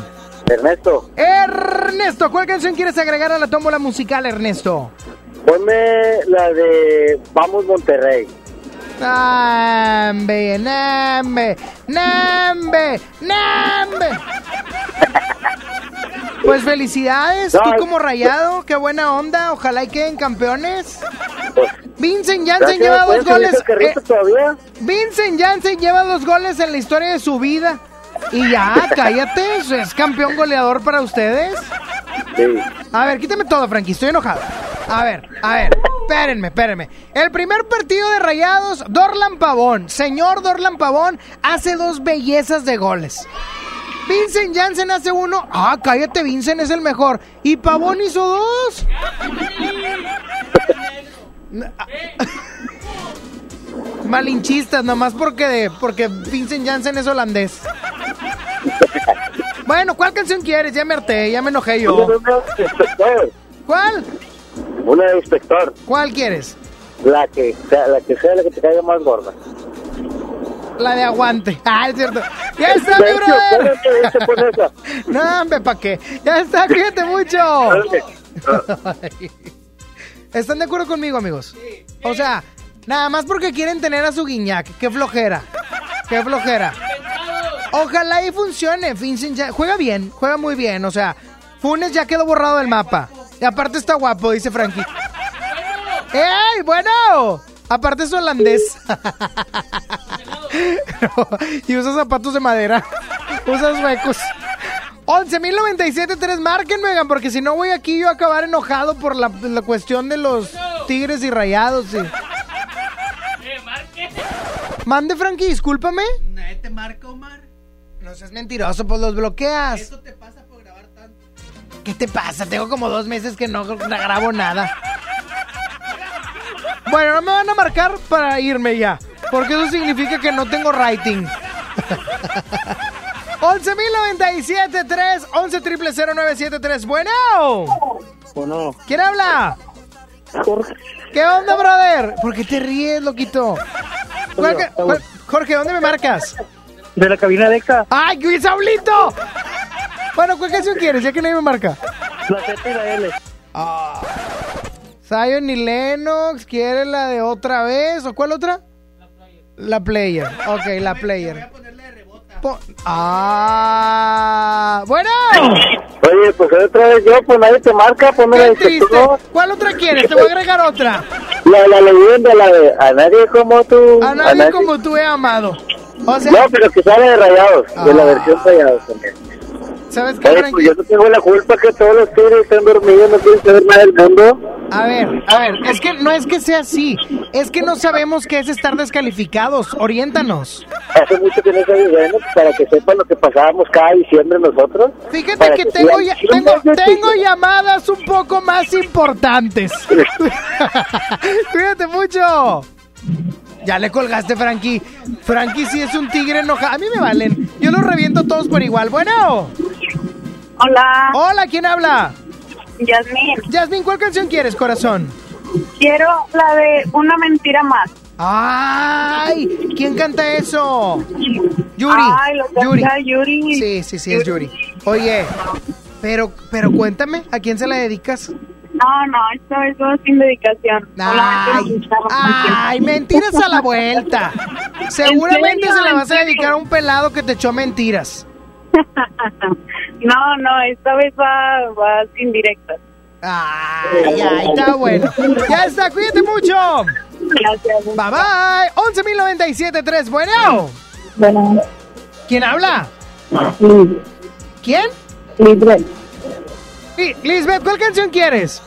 Ernesto, Ernesto, ¿cuál canción quieres agregar a la tómbola musical, Ernesto? ponme la de Vamos Monterrey. Nambe, nambe, nambe, nambe. Pues felicidades, tú como rayado, qué buena onda, ojalá y queden campeones. Vincent Janssen lleva ¿puedes dos subir goles. eh? Vincent Janssen lleva dos goles en la historia de su vida. Y ya, cállate, es campeón goleador para ustedes. A ver, quítame todo, Frankie, estoy enojado. A ver, a ver, espérenme, espérenme. El primer partido de Rayados, Dorlan Pavón. Señor Dorlan Pavón hace dos bellezas de goles. Vincent Janssen hace uno. Ah, cállate, Vincent es el mejor. Y Pavón hizo dos. Malinchistas, nomás porque, porque Vincent Janssen es holandés. Bueno, ¿cuál canción quieres? Ya me harté, ya me enojé yo. ¿Cuál? Una de inspector. ¿Cuál quieres? La que, sea, la que sea la que te caiga más gorda. La de aguante. Ah, es cierto. Ya está, mi brother. No, hombre, ¿para qué? Ya está, cuídate mucho. ¿Están de acuerdo conmigo, amigos? O sea, nada más porque quieren tener a su guiñac. Qué flojera. Qué flojera. Ojalá y funcione. Vincent ya juega bien, juega muy bien. O sea, Funes ya quedó borrado del mapa. Y aparte está guapo, dice Frankie. ¡Ey! Bueno. Aparte es holandés. y usa zapatos de madera. usa huecos. 11.097.3, márquenme, oigan, porque si no voy aquí yo a acabar enojado por la, la cuestión de los tigres y rayados. sí. Mande, Frankie, discúlpame. Nadie te marca, Omar. No seas mentiroso, pues los bloqueas. Eso te pasa por grabar tanto. ¿Qué te pasa? Tengo como dos meses que no grabo nada. Bueno, no me van a marcar para irme ya. Porque eso significa que no tengo rating. 11.097.3, 11 triple 0973. Bueno. Bueno. ¿Quién habla? ¿Qué onda, brother? ¿Por qué te ríes, loquito? ¿Cuál que- cuál- Jorge, ¿dónde me marcas? De la cabina de Exa. ¡Ay, qué Saulito! Bueno, ¿cuál canción quieres? Ya que nadie me marca. La Z y la L. Zion y Lennox, ¿quiere la de otra vez? ¿O cuál otra? La player. Ok, la player. Po- ah, bueno. Oye, pues otra vez yo, pues nadie te marca, la de triste. Inspector. ¿Cuál otra quieres? Te voy a agregar otra. La, la leyenda, la de A nadie como tú. A nadie como tú he amado. O sea, No, pero que sale de rayados, de la Ah. versión rayados también. ¿Sabes qué, Oye, Frankie? pues yo no tengo la culpa que todos los tigres estén dormidos, no quieren saber nada del mundo. A ver, a ver, es que no es que sea así, es que no sabemos qué es estar descalificados. Oriéntanos. Hace mucho que no soy bueno, para que sepan lo que pasábamos cada diciembre nosotros. Fíjate Para que que tengo, ya- tengo llamadas un poco más importantes. Cuídate mucho. Ya le colgaste, Frankie. Frankie sí es un tigre enojado. A mí me valen. Yo los reviento todos por igual. Bueno. Hola. Hola, ¿quién habla? Yasmín. Yasmín, ¿cuál canción quieres, corazón? Quiero la de Una mentira más. ¡Ay! ¿Quién canta eso? Yuri. Ay, lo canta Yuri. Sí, sí, sí, es Yuri. Oye, pero, pero cuéntame, ¿a quién se la dedicas? No, no, esto es todo sin dedicación. Ay, ay, mentiras a la vuelta. Seguramente se la vas a dedicar a un pelado que te echó mentiras. No, no, esta vez va, va sin directas. Ay, ay, está bueno. Ya está, cuídate mucho. Gracias. Bye bye. 11.097.3, bueno. Bueno. ¿Quién habla? ¿Quién? Libre. Sí, Lisbeth, ¿cuál canción quieres?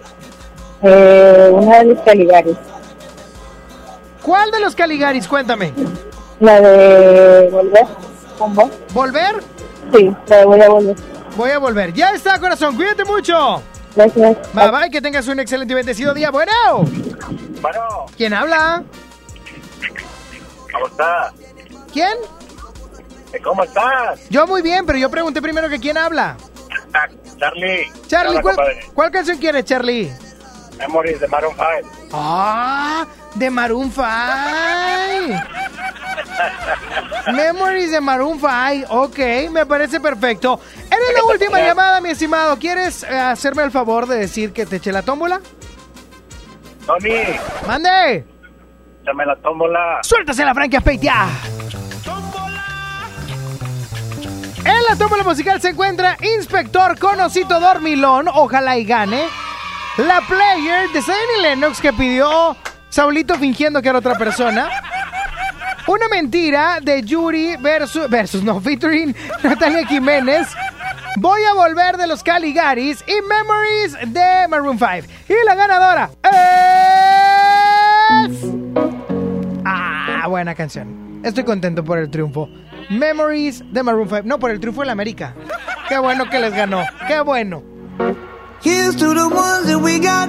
Eh, una de los Caligaris. ¿Cuál de los Caligaris? Cuéntame. La de Volver. ¿Con vos? ¿Volver? Sí, Voy a Volver. Voy a volver. Ya está, corazón. Cuídate mucho. Gracias. Bye bye, que tengas un excelente y bendecido día. Bueno. Bueno, ¿Quién habla? ¿cómo estás? ¿Quién? ¿Cómo estás? Yo muy bien, pero yo pregunté primero que quién habla. Charlie. Charlie, Hola, ¿cuál, cuál canción quieres, Charlie? Memories de Maroon 5. Ah, de Maroon 5. Memories de Maroon 5. Ok, me parece perfecto. Eres la última llamada, mi estimado. ¿Quieres eh, hacerme el favor de decir que te eché la tómbola? Tony, ¡Mande! échame la tómbola. ¡Suéltase la Frankie Aspeitia! En la tómbola musical se encuentra Inspector Conocito Dormilón, ojalá y gane. La player de y Lennox que pidió Saulito fingiendo que era otra persona. Una mentira de Yuri versus, versus no, featuring Natalia Jiménez. Voy a volver de los Caligaris y Memories de Maroon 5. Y la ganadora es... Ah, buena canción. Estoy contento por el triunfo. Memories de Maroon 5. No, por el triunfo del América. Qué bueno que les ganó. Qué bueno. Here's to the ones that we got.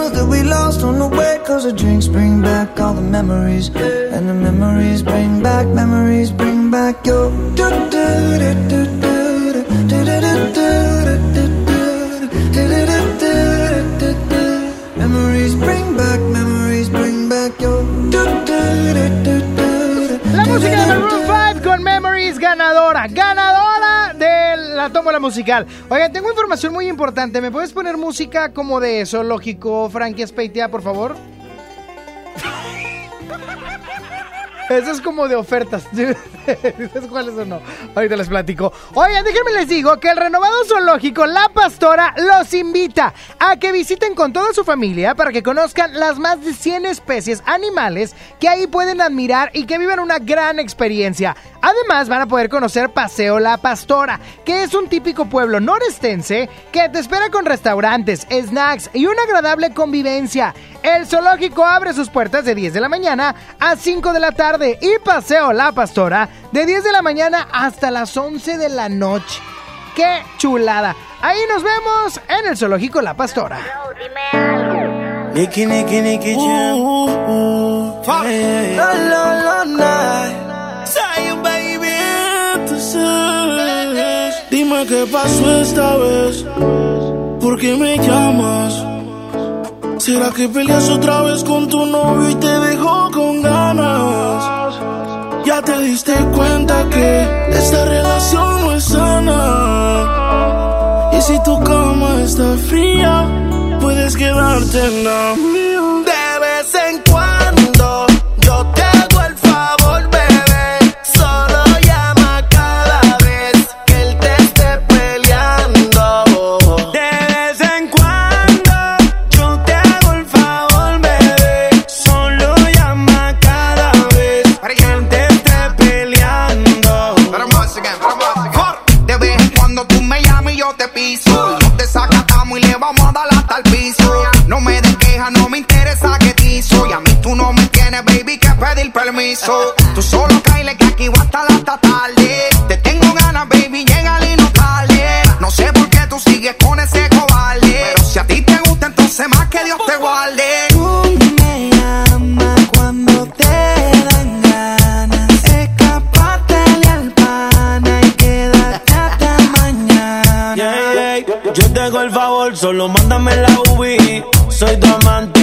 Cause the drinks bring back all the memories. And the memories bring back, memories bring back your. Do, do, do, do, do, do, do, do, do, do. Memories bring back, memories bring back your. La música de Maroon 5 con Memories ganadora, ganadora de la tómbola musical. Oigan, tengo información muy importante. ¿Me puedes poner música como de zoológico, Frankie Speitia, por favor? Eso es como de ofertas. ¿Sabes cuáles o no? Ahorita les platico. Oigan, déjenme les digo que el renovado zoológico La Pastora los invita a que visiten con toda su familia para que conozcan las más de 100 especies animales que ahí pueden admirar y que vivan una gran experiencia. Además, van a poder conocer Paseo La Pastora, que es un típico pueblo norestense que te espera con restaurantes, snacks y una agradable convivencia. El zoológico abre sus puertas de 10 de la mañana a 5 de la tarde y Paseo La Pastora de 10 de la mañana hasta las 11 de la noche. ¡Qué chulada! Ahí nos vemos en el zoológico La Pastora. Nicky, Nicky, Nicky. Dime qué pasó esta vez. ¿Por qué me llamas? ¿Será que peleas otra vez con tu novio y te dejó con ganas? Ya te diste cuenta que esta relación no es sana. Y si tu cama está fría, puedes quedarte en la pedir permiso. Tú solo caile que aquí voy a estar hasta tarde. Te tengo ganas, baby, llega y no tarde. No sé por qué tú sigues con ese cobarde. Pero si a ti te gusta, entonces más que Dios te guarde. Tú me llamas cuando te dan ganas. Escapátele al pana y quédate hasta mañana. Yeah, yeah. Yo te hago el favor, solo mándame la UBI. Soy tu amante,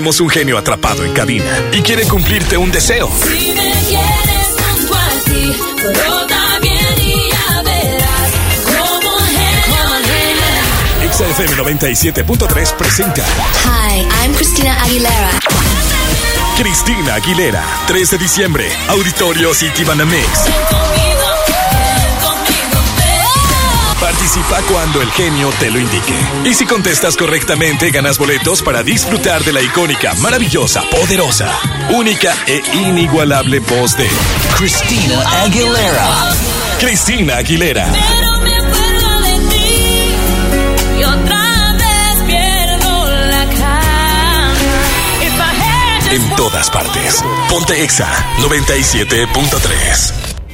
tenemos un genio atrapado en cabina y quiere cumplirte un deseo. Si me quieres junto a ti, todo bien y ya verás cómo genio Exa FM 97.3 presenta Hi, I'm Christina Aguilera. Cristina Aguilera, 3 de diciembre, Auditorio City Banamex. Participa cuando el genio te lo indique. Y si contestas correctamente, ganas boletos para disfrutar de la icónica, maravillosa, poderosa, única e inigualable voz de Cristina Aguilera. Cristina Aguilera. En todas partes. Ponte Exa 97.3.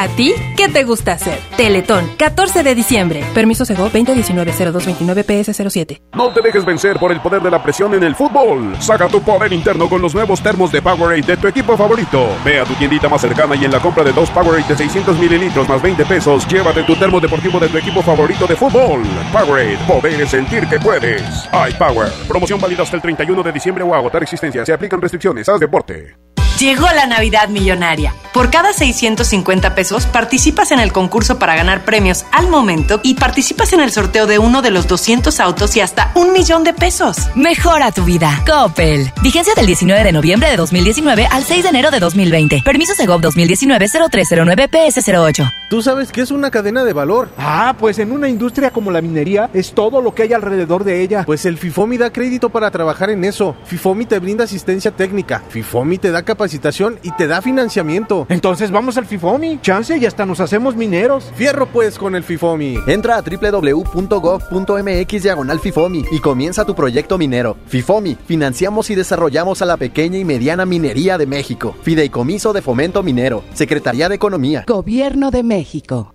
¿A ti qué te gusta hacer? Teletón, 14 de diciembre. Permiso Sego 2019-0229-PS07. No te dejes vencer por el poder de la presión en el fútbol. Saca tu poder interno con los nuevos termos de Powerade de tu equipo favorito. Ve a tu tiendita más cercana y en la compra de dos Powerade de 600 mililitros más 20 pesos, llévate tu termo deportivo de tu equipo favorito de fútbol. Powerade, poder sentir que puedes. iPower. Promoción válida hasta el 31 de diciembre o agotar existencia. Se aplican restricciones. Haz deporte. Llegó la Navidad Millonaria. Por cada 650 pesos participas en el concurso para ganar premios al momento y participas en el sorteo de uno de los 200 autos y hasta un millón de pesos. Mejora tu vida. Coppel. Vigencia del 19 de noviembre de 2019 al 6 de enero de 2020. Permiso Segov 2019-0309-PS08. ¿Tú sabes qué es una cadena de valor? Ah, pues en una industria como la minería es todo lo que hay alrededor de ella. Pues el FIFOMI da crédito para trabajar en eso. FIFOMI te brinda asistencia técnica. FIFOMI te da capacitación y te da financiamiento. Entonces vamos al FIFOMI. Chance y hasta nos hacemos mineros. Fierro pues con el FIFOMI. Entra a www.gov.mx diagonal FIFOMI y comienza tu proyecto minero. FIFOMI, financiamos y desarrollamos a la pequeña y mediana minería de México. Fideicomiso de Fomento Minero. Secretaría de Economía. Gobierno de México.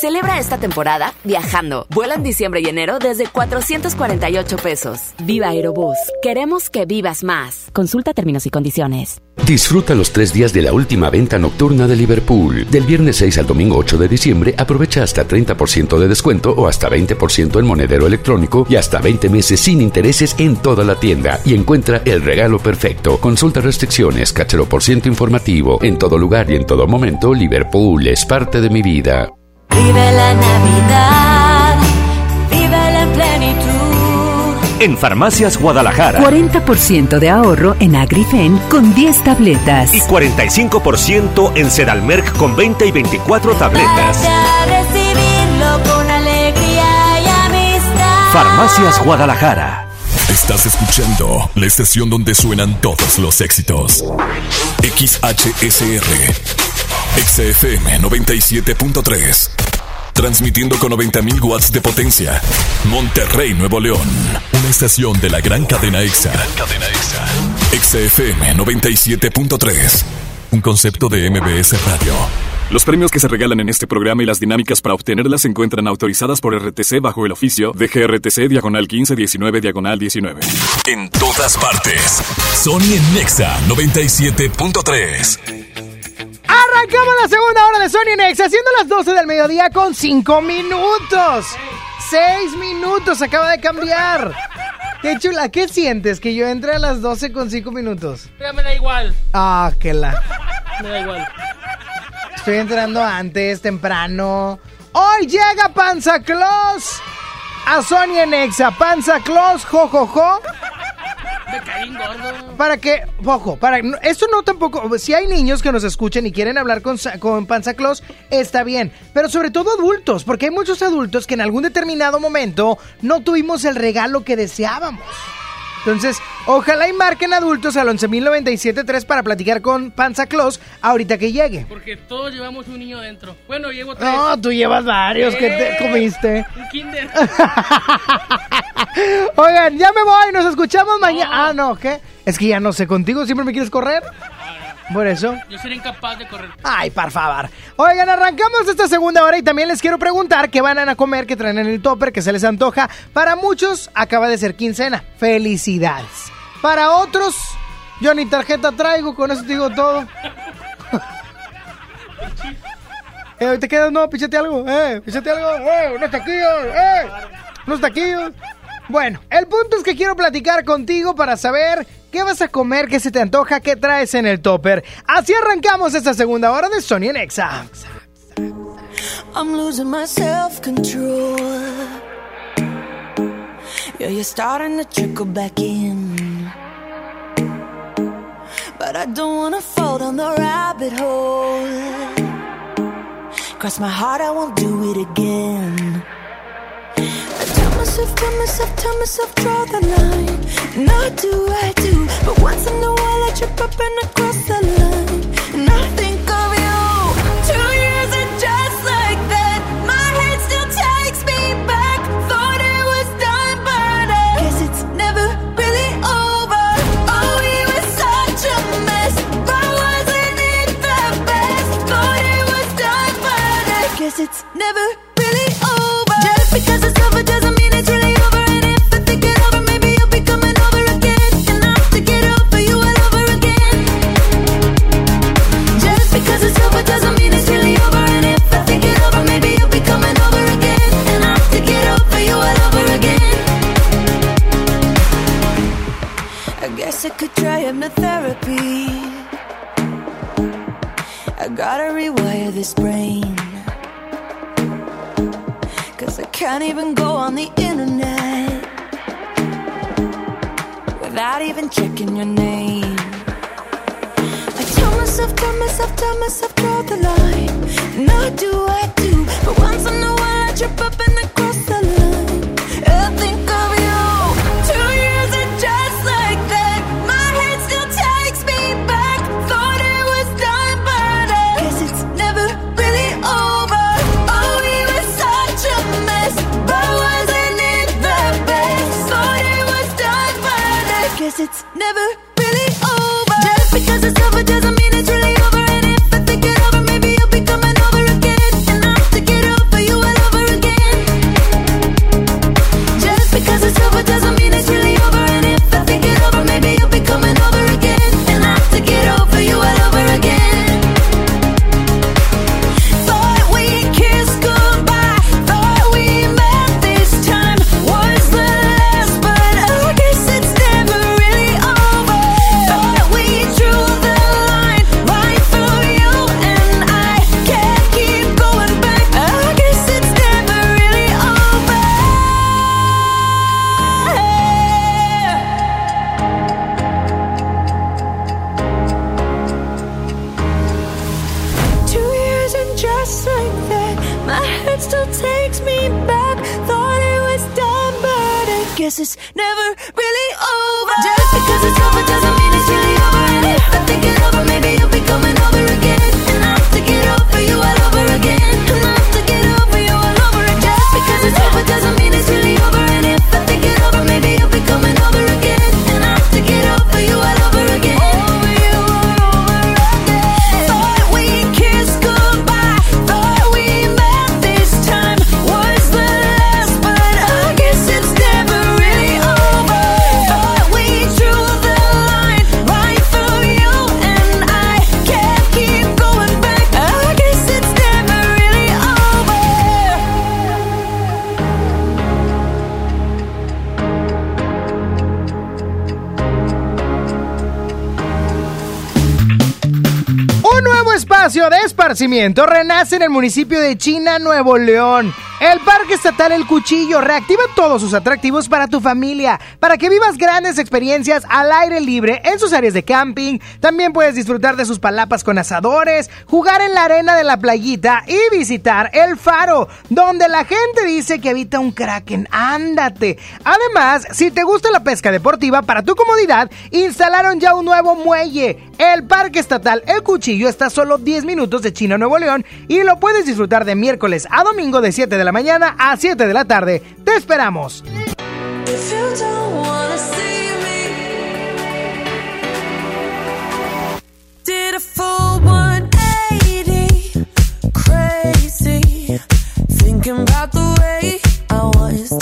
Celebra esta temporada viajando. Vuela en diciembre y enero desde 448 pesos. Viva Aerobús. Queremos que vivas más. Consulta términos y condiciones. Disfruta los tres días de la última venta nocturna de Liverpool. Del viernes 6 al domingo 8 de diciembre, aprovecha hasta 30% de descuento o hasta 20% en monedero electrónico y hasta 20 meses sin intereses en toda la tienda. Y encuentra el regalo perfecto. Consulta restricciones, cachero por ciento informativo. En todo lugar y en todo momento, Liverpool es parte de mi vida. Vive la Navidad, vive la plenitud. En Farmacias Guadalajara. 40% de ahorro en Agrifen con 10 tabletas. Y 45% en Sedalmerc con 20 y 24 tabletas. Recibirlo con alegría y amistad. Farmacias Guadalajara. Estás escuchando la estación donde suenan todos los éxitos. XHSR. XFM 97.3. Transmitiendo con 90.000 watts de potencia. Monterrey, Nuevo León. Una estación de la gran cadena EXA. cadena EXA. XFM 97.3. Un concepto de MBS Radio. Los premios que se regalan en este programa y las dinámicas para obtenerlas se encuentran autorizadas por RTC bajo el oficio de GRTC Diagonal 1519 Diagonal 19. En todas partes. Sony en Nexa 97.3. Arrancamos la segunda hora de Sony Next, haciendo las 12 del mediodía con 5 minutos. 6 minutos, acaba de cambiar. Qué chula, ¿qué sientes? Que yo entre a las 12 con 5 minutos. Me da igual. Ah, que la. Me da igual. Estoy entrando antes, temprano. Hoy llega Panza Claus a Sony en Exa. Panza Claus, jo, jo, jo. Para que, ojo, para, esto no tampoco, si hay niños que nos escuchen y quieren hablar con, con Panza Claus, está bien, pero sobre todo adultos, porque hay muchos adultos que en algún determinado momento no tuvimos el regalo que deseábamos. Entonces, ojalá y marquen adultos al 11.097.3 para platicar con Panza Claus ahorita que llegue. Porque todos llevamos un niño dentro. Bueno, llevo tres. No, tú llevas varios que te Eh, comiste. Un kinder. Oigan, ya me voy, nos escuchamos mañana. Ah, no, ¿qué? Es que ya no sé, contigo siempre me quieres correr. Por eso. Yo sería incapaz de correr. Ay, por favor. Oigan, arrancamos esta segunda hora y también les quiero preguntar qué van a comer, qué traen en el topper, que se les antoja. Para muchos acaba de ser quincena. Felicidades. Para otros, yo ni tarjeta traigo, con eso te digo todo. eh, hoy te quedas, no, pichate algo, eh, pichate algo, eh, unos taquillos, eh, unos taquillos. Bueno, el punto es que quiero platicar contigo para saber qué vas a comer, qué se te antoja, qué traes en el topper. Así arrancamos esta segunda hora de Sony en Exa. I'm losing my self control. Yeah, you're starting to trickle back in. But I don't wanna fall down the rabbit hole. Cross my heart, I won't do it again. Myself, tell myself, tell myself, draw the line. I do, I do. But once in a while, I trip up and I cross the line. And I think of you. Two years and just like that, my head still takes me back. Thought it was done, but I guess it's never really over. Oh, we were such a mess, but wasn't it the best? Thought it was done, but I guess it's never guess I could try hypnotherapy. I gotta rewire this brain. Cause I can't even go on the internet without even checking your name. I tell myself, tell myself, tell myself, draw the line. And I do, I do. But once in a while I trip up and it's never guess it's never really over. Just because it's over. esparcimiento renace en el municipio de China, Nuevo León. El Parque Estatal El Cuchillo reactiva todos sus atractivos para tu familia, para que vivas grandes experiencias al aire libre en sus áreas de camping. También puedes disfrutar de sus palapas con asadores, jugar en la arena de la playita y visitar el faro, donde la gente dice que habita un kraken. Ándate. Además, si te gusta la pesca deportiva para tu comodidad, instalaron ya un nuevo muelle. El Parque Estatal El Cuchillo está a solo 10 minutos de Chino Nuevo León y lo puedes disfrutar de miércoles a domingo de 7 de la la mañana a 7 de la tarde. ¡Te esperamos! thinking about the way I.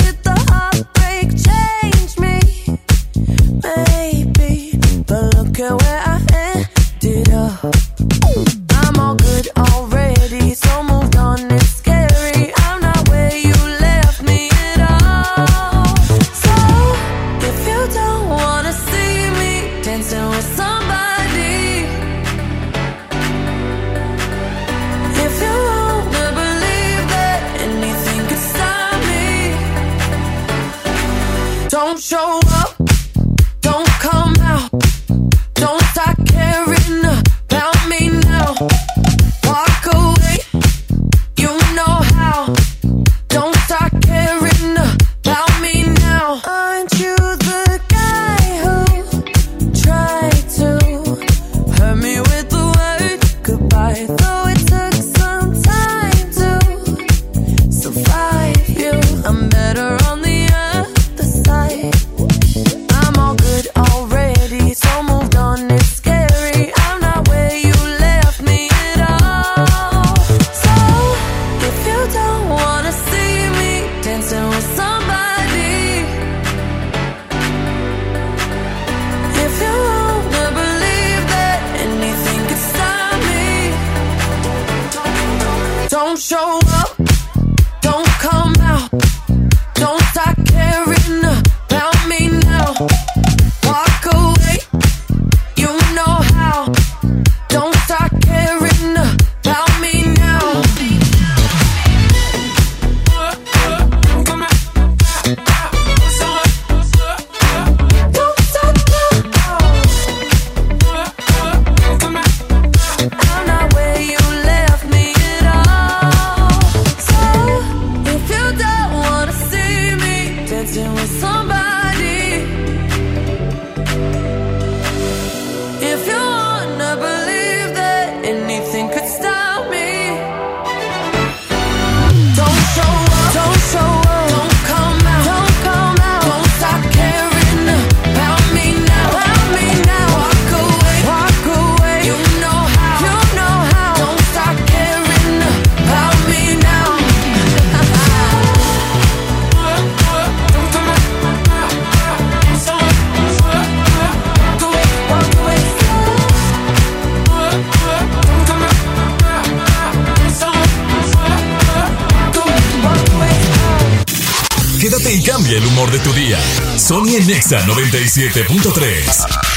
de tu día. Sony en Nexa 97.3.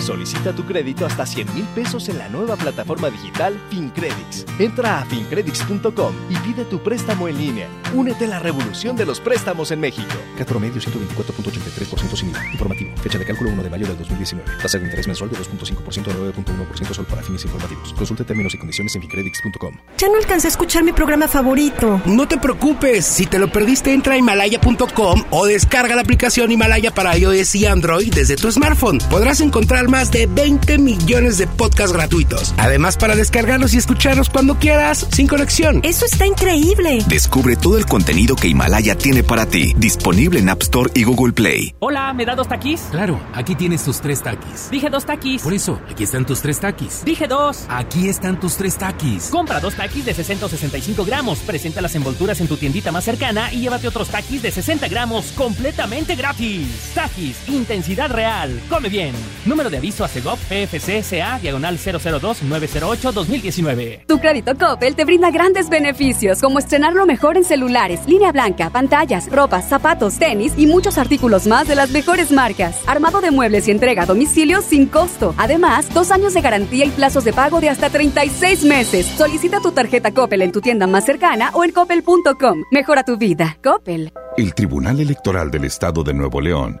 Solicita tu crédito hasta 100 mil pesos en la nueva plataforma digital FinCredits. Entra a fincredits.com y pide tu préstamo en línea. Únete a la revolución de los préstamos en México. CAT promedio 124.83% sin IVA. Informativo. Fecha de cálculo 1 de mayo del 2019. Tasa de interés mensual de 2.5% a 9.1% solo para fines informativos. Consulte términos y condiciones en fincredits.com. Ya no alcancé a escuchar mi programa favorito. No te preocupes. Si te lo perdiste, entra a himalaya.com o descarga la aplicación Himalaya para iOS y Android desde tu smartphone. Podrás encontrar más de 20 millones de podcasts gratuitos. Además, para descargarlos y escucharlos cuando quieras, sin conexión. Eso está increíble. Descubre todo el contenido que Himalaya tiene para ti. Disponible en App Store y Google Play. Hola, ¿me da dos taquis? Claro, aquí tienes tus tres taquis. Dije dos taquis. Por eso, aquí están tus tres taquis. Dije dos. Aquí están tus tres taquis. Compra dos taquis de 60 o 65 gramos. Presenta las envolturas en tu tiendita más cercana y llévate otros taquis de 60 gramos completamente gratis. Taquis, intensidad real. Come bien. Número de aviso a Segov PFC CA diagonal 002-908-2019. Tu crédito Coppel te brinda grandes beneficios como estrenar lo mejor en celulares, línea blanca, pantallas, ropas, zapatos, tenis y muchos artículos más de las mejores marcas. Armado de muebles y entrega a domicilio sin costo. Además, dos años de garantía y plazos de pago de hasta 36 meses. Solicita tu tarjeta Coppel en tu tienda más cercana o en coppel.com. Mejora tu vida. Coppel. El Tribunal Electoral del Estado de Nuevo León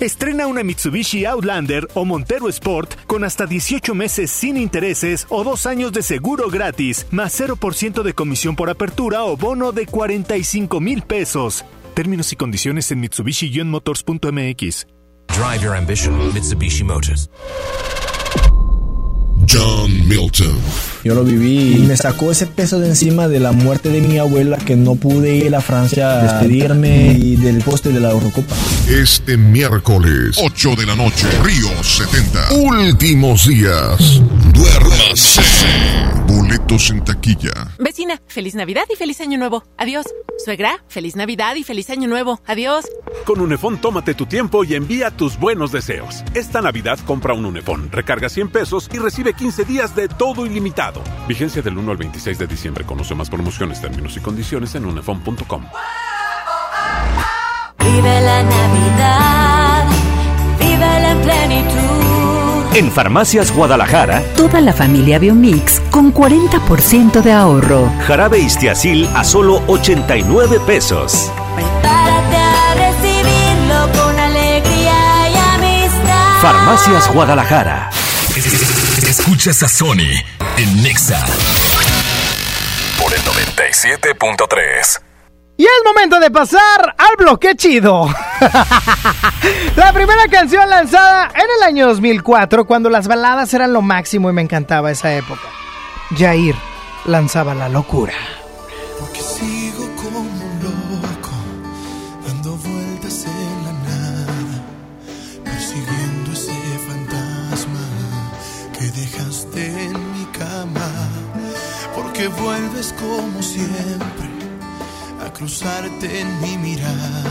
Estrena una Mitsubishi Outlander o Montero Sport con hasta 18 meses sin intereses o dos años de seguro gratis, más 0% de comisión por apertura o bono de 45 mil pesos. Términos y condiciones en Mitsubishi-motors.mx. Drive your ambition, Mitsubishi Motors. John Milton. Yo lo viví y me sacó ese peso de encima de la muerte de mi abuela que no pude ir a Francia a despedirme y del poste de la Eurocopa. Este miércoles, 8 de la noche, Río 70. Últimos días. Duérmase. Boletos en taquilla. Vecina, feliz Navidad y feliz Año Nuevo. Adiós. Suegra, feliz Navidad y feliz Año Nuevo. Adiós. Con Unefón tómate tu tiempo y envía tus buenos deseos. Esta Navidad compra un Unefón, recarga 100 pesos y recibe 15 días de todo ilimitado. Vigencia del 1 al 26 de diciembre. Conoce más promociones, términos y condiciones en unefón.com. Vive la Navidad, vive en plenitud. En Farmacias Guadalajara, Toda la familia Biomix con 40% de ahorro. jarabe Istiazil a solo 89 pesos. Prepárate a recibirlo con alegría y amistad. Farmacias Guadalajara. Escuchas a Sony en Nexa por el 97.3. Y es momento de pasar al bloque chido. la primera canción lanzada en el año 2004, cuando las baladas eran lo máximo y me encantaba esa época. Jair lanzaba la locura. Porque sigo como un loco, dando vueltas en la nada, persiguiendo ese fantasma que dejaste en mi cama. Porque vuelves como siempre cruzarte en mi mirada,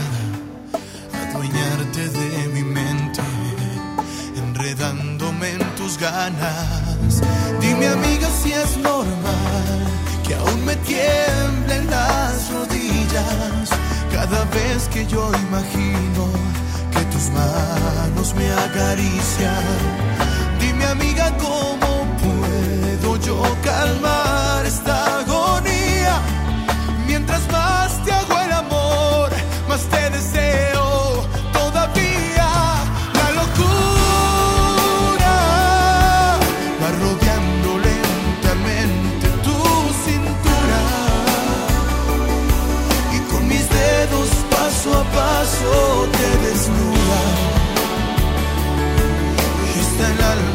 adueñarte de mi mente, enredándome en tus ganas. Dime amiga si es normal que aún me tiemblen las rodillas Cada vez que yo imagino que tus manos me acarician, dime amiga cómo puedo yo calmar esta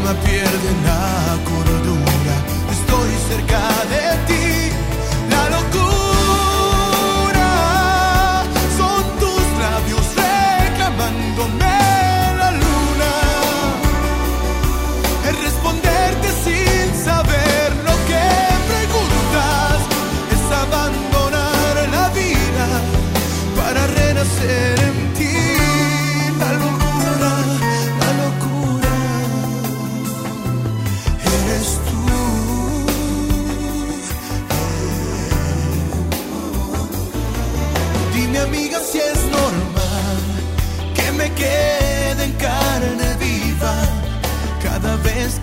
alma pierde la cordura. Estoy cerca de ti.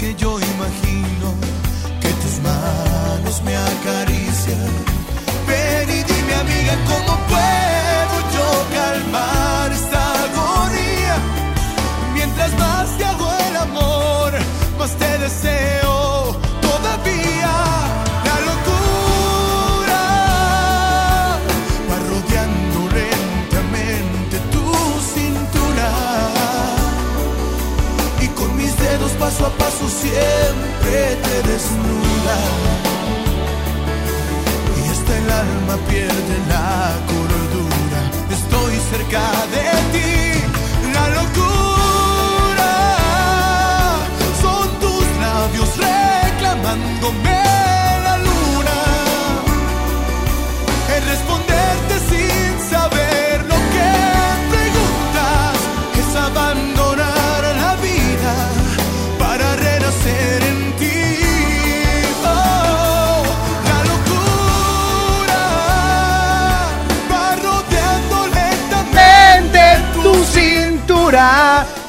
Que yo imagino que tus manos me acarician. Ven y dime amiga cómo puedo yo calmar esta agonía. Mientras más te hago el amor, más te deseo siempre te desnuda y hasta el alma pierde la cordura. Estoy cerca de ti. La locura. Son tus labios reclamándome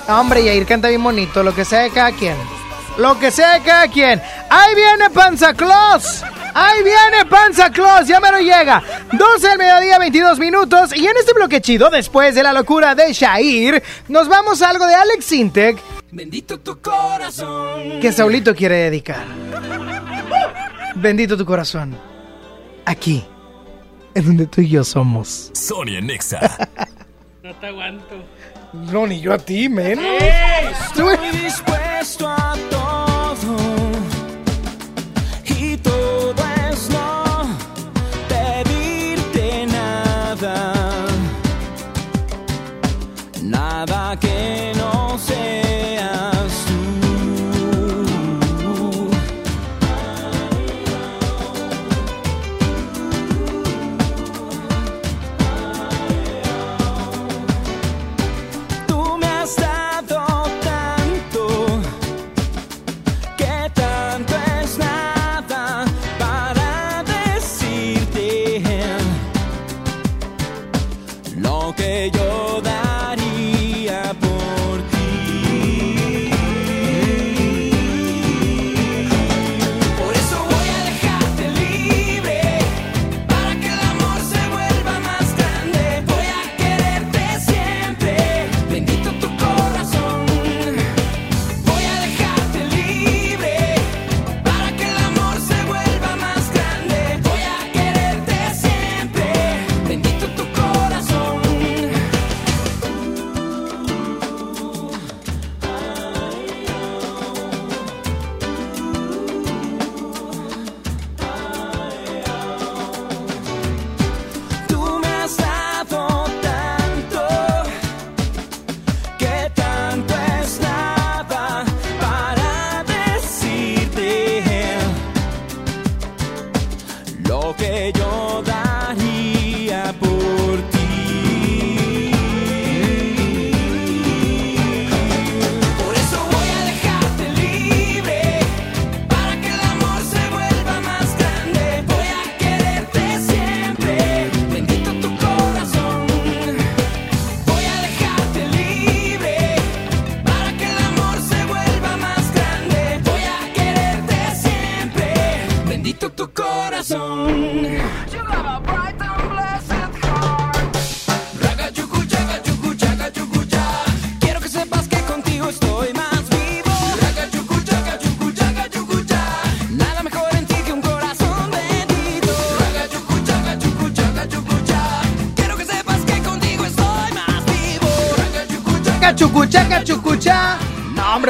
Hombre, Yair canta bien bonito, lo que sea de cada quien. Lo que sea de cada quien. Ahí viene Panza Claus. Ahí viene Panza Claus, ya me lo llega. 12 del mediodía, 22 minutos. Y en este bloque chido, después de la locura de Shair, nos vamos a algo de Alex Sintek Bendito tu corazón. que Saulito quiere dedicar. Bendito tu corazón. Aquí, en donde tú y yo somos. Sonia Nexa. No te aguanto. No, ni yo a ti, menos. Estoy dispuesto a todo.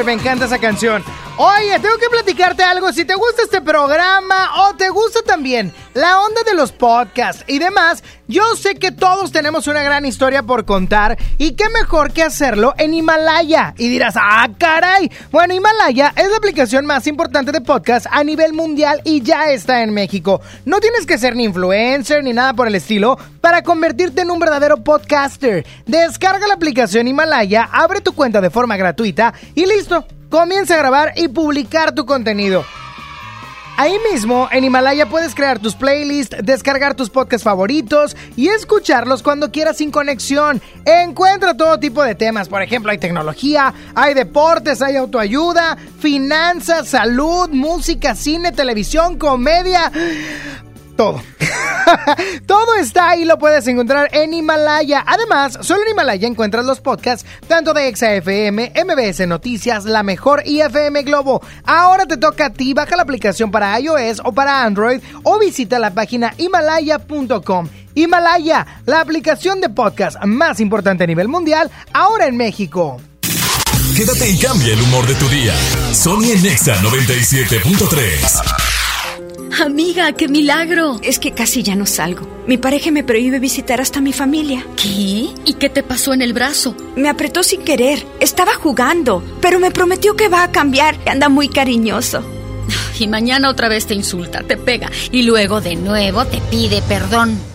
Me encanta esa canción. Oye, tengo que platicarte algo. Si te gusta este programa o te gusta también la onda de los podcasts y demás, yo sé que todos tenemos una gran historia por contar y qué mejor que hacerlo en Himalaya. Y dirás, ah, caray. Bueno, Himalaya es la aplicación más importante de podcast a nivel mundial y ya está en México. No tienes que ser ni influencer ni nada por el estilo para convertirte en un verdadero podcaster. Descarga la aplicación Himalaya, abre tu cuenta de forma gratuita y listo. Comienza a grabar y publicar tu contenido. Ahí mismo, en Himalaya puedes crear tus playlists, descargar tus podcasts favoritos y escucharlos cuando quieras sin conexión. Encuentra todo tipo de temas, por ejemplo, hay tecnología, hay deportes, hay autoayuda, finanzas, salud, música, cine, televisión, comedia. Todo. Todo está ahí, lo puedes encontrar en Himalaya. Además, solo en Himalaya encuentras los podcasts tanto de ExaFM, MBS Noticias, La Mejor y FM Globo. Ahora te toca a ti, baja la aplicación para iOS o para Android o visita la página himalaya.com. Himalaya, la aplicación de podcast más importante a nivel mundial, ahora en México. Quédate y cambia el humor de tu día. Sony en Nexa 97.3. Amiga, qué milagro. Es que casi ya no salgo. Mi pareja me prohíbe visitar hasta mi familia. ¿Qué? ¿Y qué te pasó en el brazo? Me apretó sin querer. Estaba jugando, pero me prometió que va a cambiar. Anda muy cariñoso. Y mañana otra vez te insulta, te pega y luego de nuevo te pide perdón.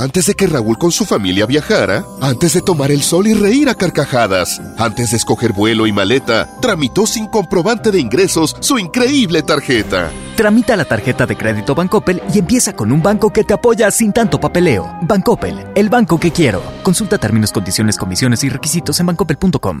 Antes de que Raúl con su familia viajara, antes de tomar el sol y reír a carcajadas, antes de escoger vuelo y maleta, tramitó sin comprobante de ingresos su increíble tarjeta. Tramita la tarjeta de crédito Bancoppel y empieza con un banco que te apoya sin tanto papeleo. Bancoppel, el banco que quiero. Consulta términos, condiciones, comisiones y requisitos en bancoppel.com.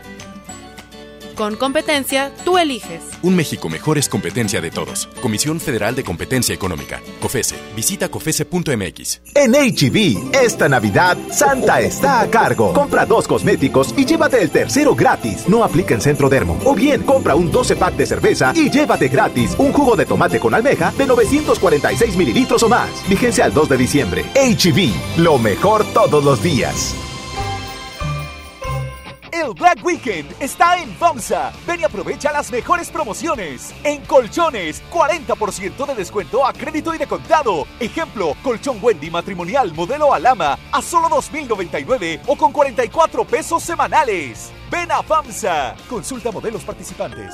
Con competencia, tú eliges. Un México mejor es competencia de todos. Comisión Federal de Competencia Económica. COFESE. Visita COFESE.mx. En HB, esta Navidad, Santa está a cargo. Compra dos cosméticos y llévate el tercero gratis. No aplica en Centro Dermo. O bien, compra un 12 pack de cerveza y llévate gratis un jugo de tomate con almeja de 946 mililitros o más. Vigencia al 2 de diciembre. HB, lo mejor todos los días. El Black Weekend está en FAMSA. Ven y aprovecha las mejores promociones. En colchones, 40% de descuento a crédito y de contado. Ejemplo, colchón Wendy matrimonial modelo Alama a solo 2.099 o con 44 pesos semanales. Ven a FAMSA. Consulta modelos participantes.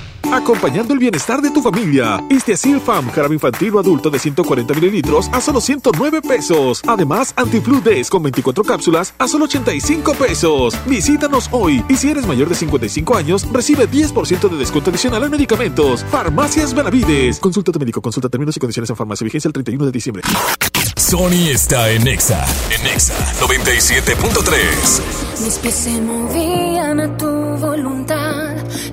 Acompañando el bienestar de tu familia. Este Asil Fam, jarabe infantil o adulto de 140 mililitros a solo 109 pesos. Además, Antiflu Days con 24 cápsulas a solo 85 pesos. Visítanos hoy y si eres mayor de 55 años, recibe 10% de descuento adicional en medicamentos. Farmacias Benavides. Consulta médico, consulta términos y condiciones en farmacia. Vigencia el 31 de diciembre. Sony está en Exa. En Exa 97.3. Mis pies se movían a tu.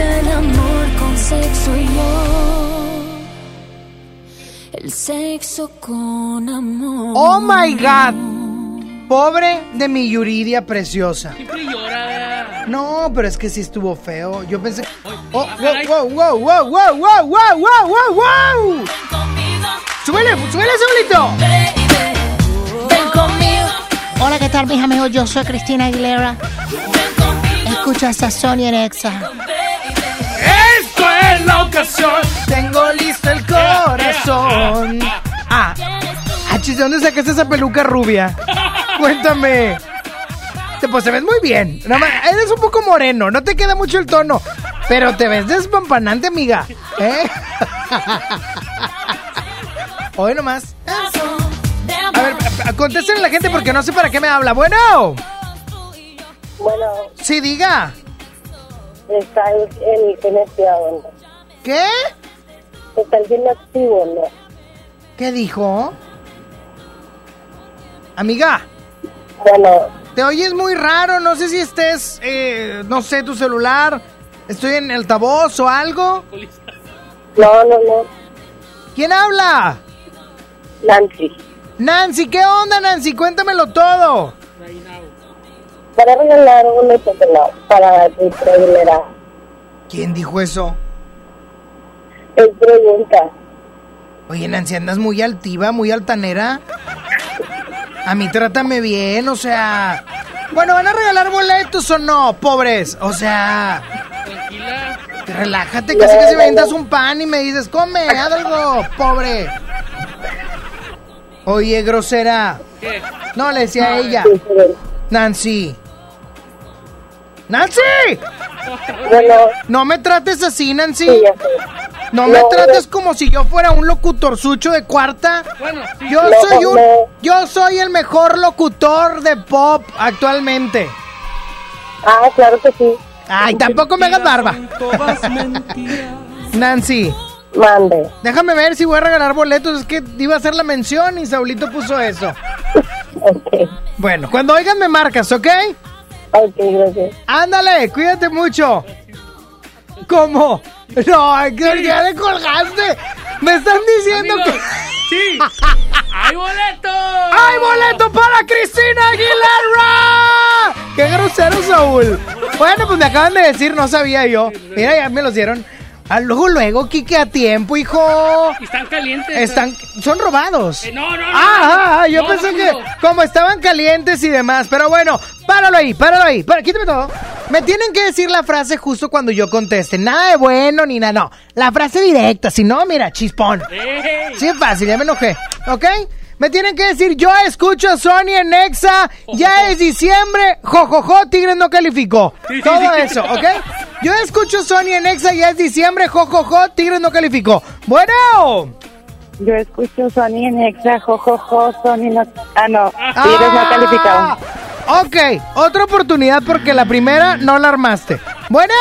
el amor con sexo y yo. El sexo con amor. Oh my God. Pobre de mi Yuridia preciosa. No, pero es que sí estuvo feo. Yo pensé. Oh, wow, wow, wow, wow, wow, wow, wow, wow, wow, wow. Súbele, súbele. Ven conmigo. Hola, ¿qué tal, mis amigos? Yo soy Cristina Aguilera. Escuchas a Sony en ocasión. Tengo listo el corazón. Ah, achis, ¿de dónde sacaste esa peluca rubia? Cuéntame. Te- Pues te ves muy bien. Nada más, eres un poco moreno, no te queda mucho el tono. Pero te ves despampanante, amiga. ¿Eh? Hoy nomás. A ver, contesten a la gente porque no sé para qué me habla. Bueno. Bueno, Sí, diga. está el, el financiado, ¿no? ¿Qué? El fin activo, ¿no? ¿Qué dijo? Amiga. Bueno. Te oyes muy raro, no sé si estés, eh, no sé, tu celular. Estoy en altavoz o algo. No, no, no. ¿Quién habla? Nancy. Nancy, ¿qué onda, Nancy? Cuéntamelo todo. Para regalar un para tu trailera. ¿Quién dijo eso? Es pregunta. Oye, Nancy, andas muy altiva, muy altanera. A mí trátame bien, o sea. Bueno, ¿van a regalar boletos o no, pobres? O sea. Relájate, casi que si me vendas un pan y me dices, come, haz algo, pobre. Oye, grosera. ¿Qué? No, le decía a ella. Nancy. ¡Nancy! No me trates así, Nancy. No me No, trates como si yo fuera un locutor sucho de cuarta. Bueno, sí. Yo No, soy un, no. yo soy el mejor locutor de pop actualmente. Ah, claro que sí. Ay, tampoco me hagas barba. Nancy. Mande. Déjame ver si voy a regalar boletos. Es que iba a hacer la mención y Saulito puso eso. Bueno, cuando oigan me marcas, ¿ok? Ok, gracias. Ándale, cuídate mucho. ¿Cómo? No, que ya le colgaste. Me están diciendo Amigo, que... ¡Sí! ¡Hay boleto! ¡Hay boleto para Cristina Aguilera! ¡Qué grosero, Saúl! Bueno, pues me acaban de decir, no sabía yo. Mira, ya me los dieron. Ah, luego, luego, Kike, a tiempo, hijo. Están calientes. Están, son robados. Eh, no, no, no. Ah, ah, ah, yo No, pensé no, que como estaban calientes y demás, pero bueno, páralo ahí, páralo ahí, para, quítame todo. Me tienen que decir la frase justo cuando yo conteste, nada de bueno ni nada, no, la frase directa, si no, mira, chispón. ¡Ey! Sí es fácil, ya me enojé, ¿ok? Me tienen que decir, yo escucho a Sony en Nexa, ya es diciembre, jojojo, Tigres no calificó. Sí, sí, Todo sí. eso, ¿ok? Yo escucho Sony en Nexa, ya es diciembre, jojojo, Tigres no calificó. Bueno. Yo escucho Sony en Exa, jojojo, Sony no... Ah, no, Tigres no calificado. Ah, Ok, otra oportunidad porque la primera no la armaste. Bueno.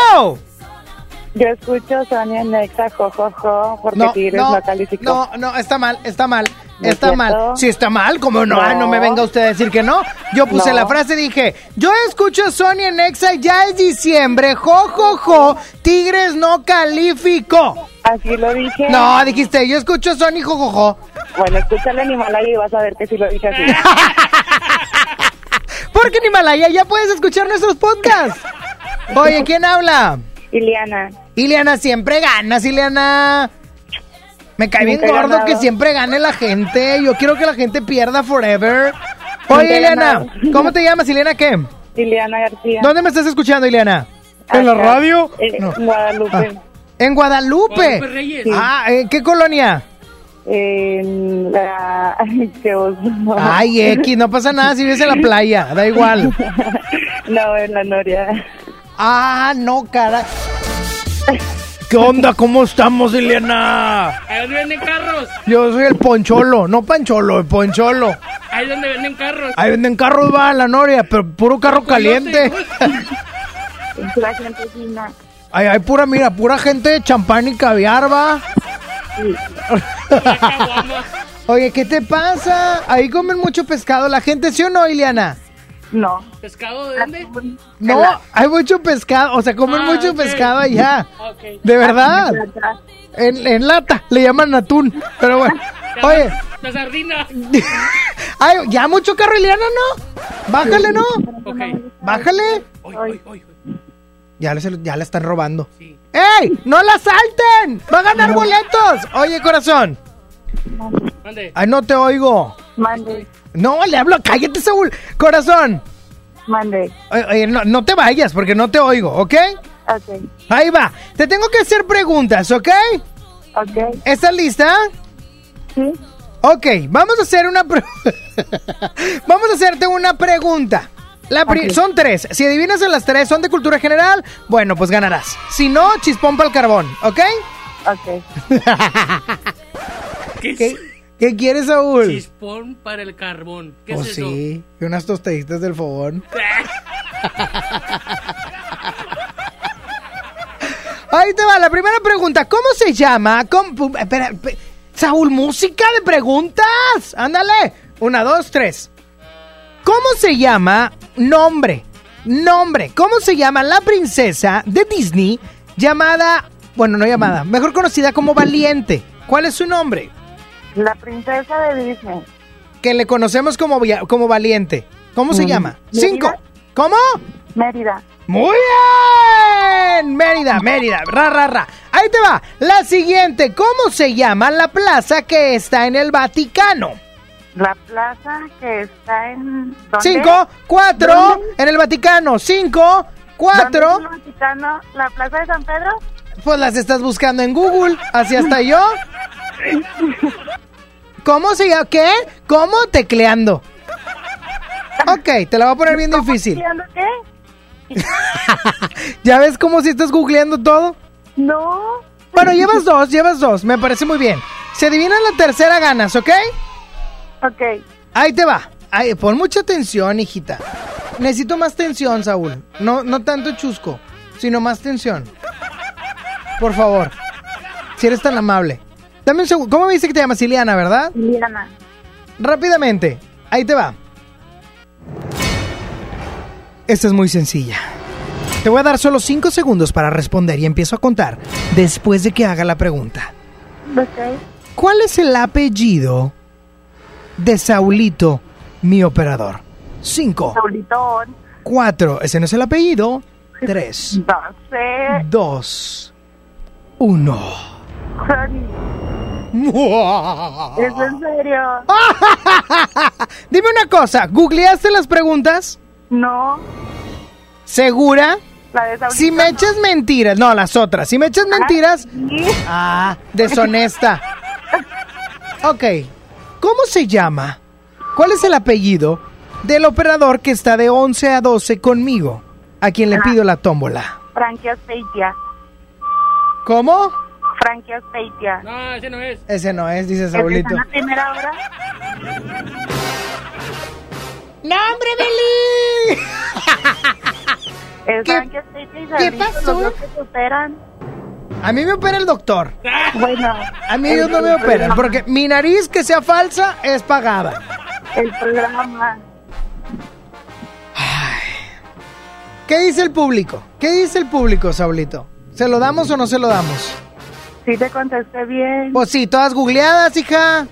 Yo escucho Sony en Exa, jojojo, porque No, Tigres no, no, calificó. no, no, está mal, está mal, ¿No es está mal. Si está mal, como no, Ay, no me venga usted a decir que no. Yo puse No. la frase, dije, yo escucho a Sony en Exa, ya es diciembre, jo, jo, jo, Tigres no calificó. Así lo dije. No, dijiste, yo escucho a Sony, jo, jo, jo. Bueno, escúchale en Himalaya y vas a ver que sí lo dije así. Porque en Himalaya ya puedes escuchar nuestros podcasts. Oye, ¿quién habla? Iliana. Ileana, siempre ganas, Ileana. Me cae bien gordo ganado. que siempre gane la gente. Yo quiero que la gente pierda forever. Oye, Ileana. ¿cómo te llamas, Ileana? ¿Qué? Ileana García. ¿Dónde me estás escuchando, Ileana? ¿En la radio? eh, No. Guadalupe. Ah, En Guadalupe. Guadalupe Reyes. Sí. Ah, ¿en qué colonia? En la... Ay, qué oso. Ay, X, no pasa nada si vives en la playa, da igual. No, en la Noria. Ah, no, cara. ¿Qué onda? ¿Cómo estamos, Ileana? Ahí donde venden carros. Yo soy el poncholo, no pancholo, el poncholo. Ahí donde venden carros. Ahí venden carros, va, la noria, pero puro carro caliente. La gente fina. Ay, hay pura, mira, pura gente de champán y caviar, va. Oye, ¿qué te pasa? Ahí comen mucho pescado la gente, ¿sí o no, Ileana? No. ¿Pescado de dónde? No, hay mucho pescado, o sea, comen Ah, mucho pescado allá. Ok. De verdad. En, en lata, le llaman atún. Pero bueno, oye, La sardina. ay, ya mucho carro, Ileana, ¿no? Bájale, ¿no? Ok. Bájale. Hoy, hoy, hoy. Ya le, ya le están robando. ¡Ey! ¡No la salten! ¡Va a ganar boletos! Oye, corazón. Mande. Ay, no te oigo. Mande. No, le hablo. Cállate, Saúl. Corazón. Mande. Oye, no, no te vayas porque no te oigo, ¿ok? Ok. Ahí va. Te tengo que hacer preguntas, ¿ok? Ok. ¿Estás lista? Sí. Ok, vamos a hacer una... vamos a hacerte una pregunta. La pri- Ok. Son tres. Si adivinas en las tres, son de cultura general, bueno, pues ganarás. Si no, chispón para el carbón, ¿ok? Ok. ¿Qué, ¿Qué, es qué quieres, Saúl? Chispón para el carbón. ¿Qué Oh, es eso? sí, y unas tostaditas del fogón. Ahí te va la primera pregunta. ¿Cómo se llama? ¿Cómo- pu- espera, pe- Saúl, música de preguntas. Ándale. Una, dos, tres. ¿Cómo se llama? Nombre. Nombre. ¿Cómo se llama la princesa de Disney llamada, bueno, no llamada, mejor conocida como Valiente? ¿Cuál es su nombre? La princesa de Disney. Que le conocemos como, como Valiente. ¿Cómo se Mm. llama? Mérida. Cinco. ¿Cómo? Mérida. Muy bien. Mérida, Mérida. Ra, ra, ra. Ahí te va. La siguiente. ¿Cómo se llama la plaza que está en el Vaticano? La plaza que está en... ¿dónde? Cinco, cuatro, ¿Dónde? en el Vaticano. Cinco, ¿Dónde cuatro. es el Vaticano? ¿La plaza de San Pedro? Pues las estás buscando en Google. Así hasta yo. ¿Cómo se llama? ¿Qué? ¿Cómo? Tecleando. Ok, te la voy a poner bien difícil. ¿Tecleando qué? ¿Ya ves cómo si estás googleando todo? No. Bueno, llevas dos, llevas dos. Me parece muy bien. Si adivinas la tercera, ganas, ¿ok? Ok. Ahí te va. Ay, pon mucha atención, hijita. Necesito más tensión, Saúl. No, no tanto chusco, sino más tensión. Por favor. Si eres tan amable. Dame un segundo. ¿Cómo me dice que te llamas Ileana, verdad? Ileana. Rápidamente. Ahí te va. Esta es muy sencilla. Te voy a dar solo 5 segundos para responder y empiezo a contar después de que haga la pregunta. Ok. ¿Cuál es el apellido de Saulito, mi operador? 5, Saulitón. 4, ese no es el apellido. 3, No sé. 2, 1. ¿Es en serio? Dime una cosa, ¿googleaste las preguntas? No. ¿Segura? La de Saulito. Si me echas mentiras, no, las otras. Si me echas mentiras, ah, deshonesta. Ok, ¿cómo se llama? ¿Cuál es el apellido del operador que está de 11 a 12 conmigo? A quien le Ah. pido la tómbola. Frankie Aspeitia. ¿Cómo? Frankie Aspeitia. No, ese no es. Ese no es, dice ¿Es Saulito. la primera hora? ¡No, hombre, Beli! Es ¿Qué- Frankie Aspeitia y qué Saulito, pasó? los dos que se operan. A mí me opera el doctor. Bueno. A mí ellos no me operan, porque mi nariz que sea falsa es pagada. El programa. ¿Qué dice el público? ¿Qué dice el público, Saulito? ¿Se lo damos o no se lo damos? Sí te contesté bien. Pues sí, todas googleadas, hija.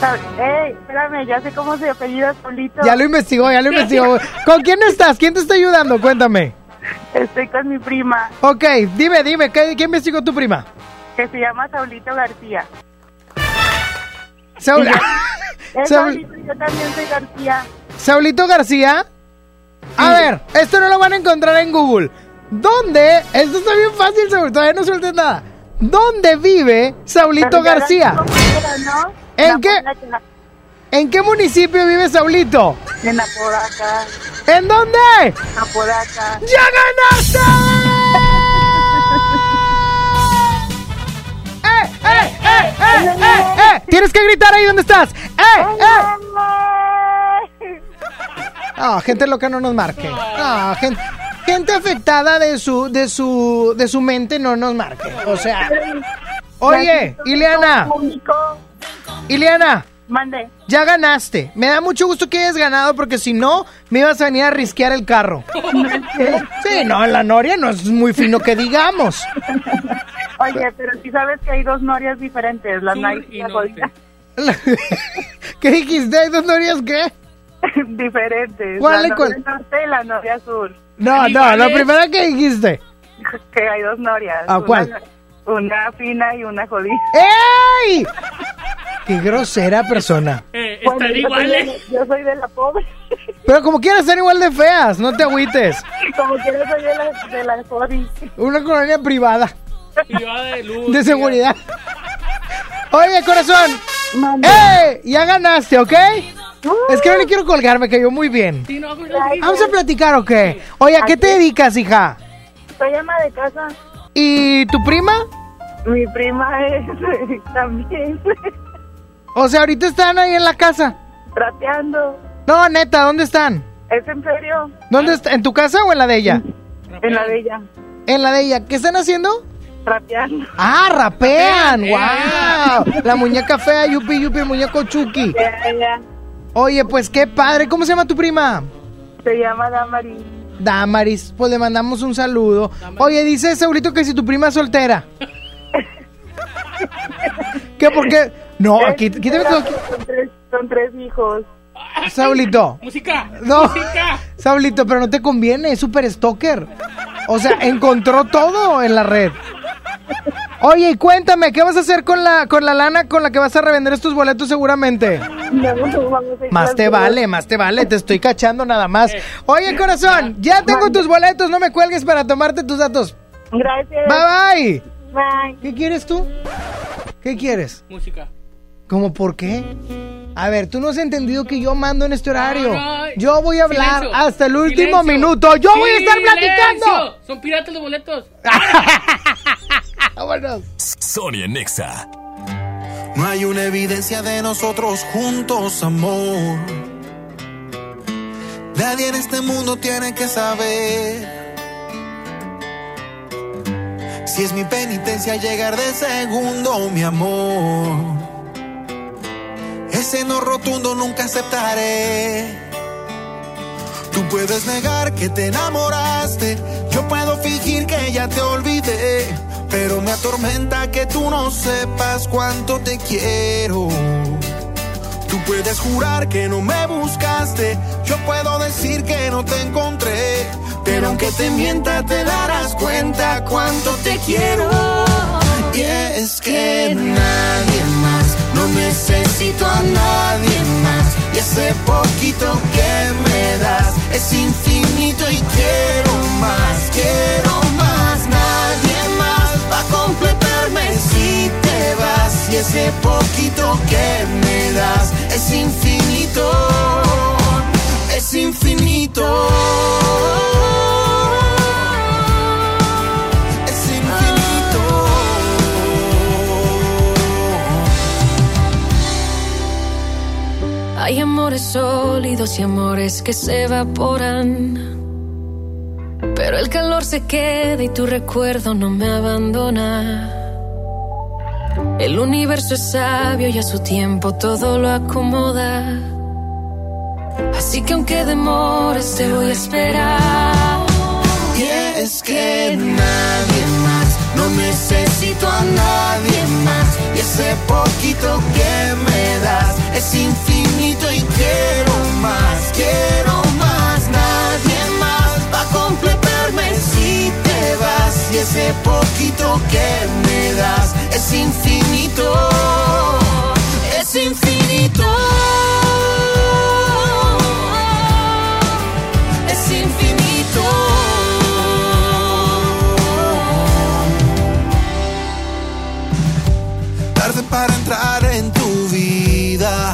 Sa- Ey, espérame, ya sé cómo se apellida Saulito. Ya lo investigó, ya lo investigó. ¿Con quién estás? ¿Quién te está ayudando? Cuéntame. Estoy con mi prima, Ok, dime, dime, ¿qué, qué investigó tu prima? que se llama Saulito García. Saul- Es Saul- Saulito, yo también soy García. Saulito García. A ver, esto no lo van a encontrar en Google. ¿Dónde? Esto está bien fácil, Saul, todavía no sueltes nada. ¿Dónde vive Saulito García? ¿En qué? ¿En qué municipio vive Saulito? En Apodaca. ¿En dónde? Apodaca. ¡Ya ganaste! ¡Eh, eh, eh, eh, eh, eh! Tienes que gritar ahí donde estás. ¡Eh, eh! No, gente loca no nos marque. No, gente, gente afectada de su, de su, de su mente no nos marque. O sea, oye, Ileana, Ileana, Mande. ya ganaste. Me da mucho gusto que hayas ganado porque si no, me ibas a venir a risquear el carro. Sí, no, la noria no es muy fino que digamos. Oye, pero si sabes que hay dos norias diferentes, la nice y la jodida. ¿Qué dijiste? ¿Hay dos norias qué? diferentes. ¿Cuál la y cuál? noria norte y la noria sur. No, no, la primera que dijiste. Que hay dos norias. ¿A Una- cuál? Una fina y una jodida. ¡Ey! Qué grosera persona. Eh, Bueno, están yo soy iguales. de- Yo soy de la pobre. Pero como quieras ser igual de feas, no te agüites. Como quiera soy de la, de la jodida. Una colonia privada Privada de luz. de seguridad. Oye, corazón. ¡Eh! Ya ganaste, ¿ok? Es que no le quiero colgar, me cayó muy bien. Sí, no, pues, Vamos a platicar, ¿o qué? Oye, ¿a qué te dedicas, hija? Soy ama de casa. ¿Y tu prima? Mi prima es también O sea, ahorita están ahí en la casa. trapeando. No, neta, ¿dónde están? ¿Es en serio? ¿Dónde está? ¿En tu casa o en la de ella? En la de ella. En la de ella. ¿Qué están haciendo? Trapeando. Ah, rapean, Rapean, wow. La muñeca fea, yupi yupi, el muñeco Chucky. Oye, pues qué padre. ¿Cómo se llama tu prima? Se llama Damaris. Damaris, pues le mandamos un saludo. Oye, dice Saulito que si tu prima es soltera. ¿Qué? ¿Por qué? No, aquí, quítame todo. Son tres, son tres hijos. Saulito. Música. No. Música. Saulito, pero no te conviene, es súper stalker. O sea, encontró todo en la red. Oye, y cuéntame, ¿qué vas a hacer con la, con la lana con la que vas a revender estos boletos seguramente? Más te vale, más te vale, te estoy cachando nada más. Oye, corazón, ya tengo tus boletos, no me cuelgues para tomarte tus datos. Gracias. Bye bye. Bye. ¿Qué quieres tú? ¿Qué quieres? Música. ¿Cómo por qué? A ver, tú no has entendido que yo mando en este horario. No, no. Yo voy a hablar Silencio. hasta el último Silencio. minuto. Yo voy a estar platicando. Son piratas los boletos. Vámonos. Sonia Nexa. No hay una evidencia de nosotros juntos, amor. Nadie en este mundo tiene que saber. Si es mi penitencia llegar de segundo, mi amor. Ese no rotundo nunca aceptaré. Tú puedes negar que te enamoraste. Yo puedo fingir que ya te olvidé. Pero me atormenta que tú no sepas cuánto te quiero. Tú puedes jurar que no me buscaste. Yo puedo decir que no te encontré. Pero aunque te mienta, te darás cuenta cuánto te quiero. Y es que nadie más, no necesito a nadie más. Y ese poquito que me das es infinito y quiero más, quiero más. Nadie completarme si te vas. Y ese poquito que me das es infinito, es infinito. Es infinito. Hay amores sólidos y amores que se evaporan. Pero el calor se queda y tu recuerdo no me abandona. El universo es sabio y a su tiempo todo lo acomoda. Así que aunque demores te voy a esperar. Y es que nadie más, no necesito a nadie más. Y ese poquito que me das es infinito y quiero más, quiero más. Nadie más va a vas. Y ese poquito que me das es infinito, es infinito. Es infinito. Tarde para entrar en tu vida,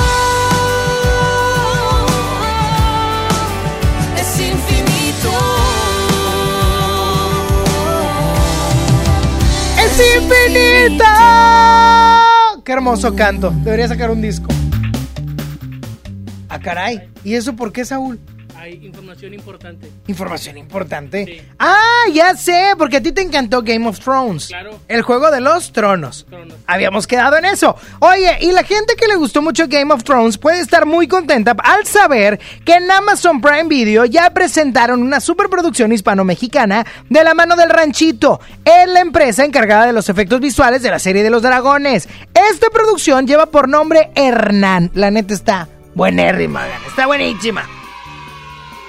¡Es infinito! ¡Qué hermoso canto! Debería sacar un disco. Ah, caray. ¿Y eso por qué, Saúl? Hay información importante. Información importante. Ah, ya sé, porque a ti te encantó Game of Thrones. Claro. El juego de los tronos. Habíamos quedado en eso. Oye, y la gente que le gustó mucho Game of Thrones puede estar muy contenta al saber que en Amazon Prime Video ya presentaron una superproducción hispano-mexicana de la mano del ranchito. Es la empresa encargada de los efectos visuales de la serie de los dragones. Esta producción lleva por nombre Hernán. La neta está buenérrima, está buenísima.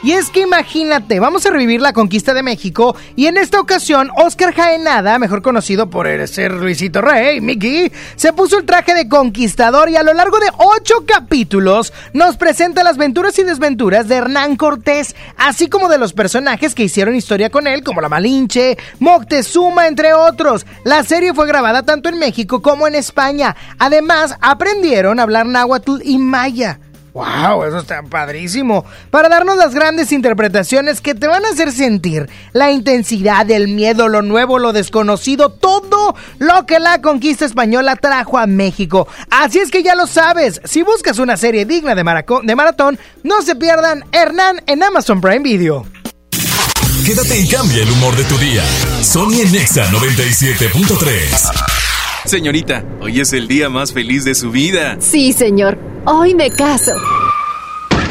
Y es que imagínate, vamos a revivir la conquista de México y en esta ocasión Oscar Jaenada, mejor conocido por ser Luisito Rey, Mickey, se puso el traje de conquistador y a lo largo de ocho capítulos nos presenta las aventuras y desventuras de Hernán Cortés, así como de los personajes que hicieron historia con él, como la Malinche, Moctezuma, entre otros. La serie fue grabada tanto en México como en España. Además, aprendieron a hablar náhuatl y maya. ¡Wow! Eso está padrísimo. Para darnos las grandes interpretaciones que te van a hacer sentir la intensidad, el miedo, lo nuevo, lo desconocido, todo lo que la conquista española trajo a México. Así es que ya lo sabes. Si buscas una serie digna de, de maratón, no se pierdan Hernán en Amazon Prime Video. Quédate y cambia el humor de tu día. Sony Nexa 97.3. Señorita, hoy es el día más feliz de su vida. Sí, señor. Hoy me caso.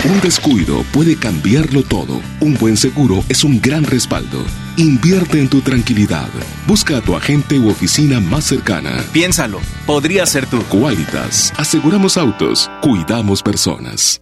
Un descuido puede cambiarlo todo. Un buen seguro es un gran respaldo. Invierte en tu tranquilidad. Busca a tu agente u oficina más cercana. Piénsalo, podría ser tú. Qualitas. Aseguramos autos, cuidamos personas.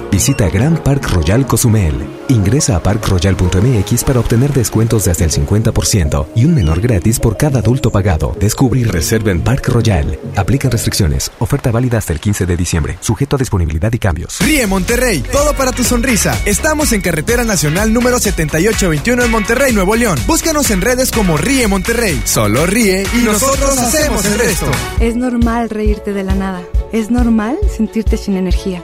Visita Grand Park Royal Cozumel. Ingresa a parkroyal.mx para obtener descuentos de hasta el 50% y un menor gratis por cada adulto pagado. Descubre y reserva en Park Royal. Aplican restricciones. Oferta válida hasta el 15 de diciembre. Sujeto a disponibilidad y cambios. Ríe Monterrey. Todo para tu sonrisa. Estamos en Carretera Nacional número 7821 en Monterrey, Nuevo León. Búscanos en redes como Ríe Monterrey. Solo ríe y nosotros hacemos el resto. Es normal reírte de la nada. Es normal sentirte sin energía.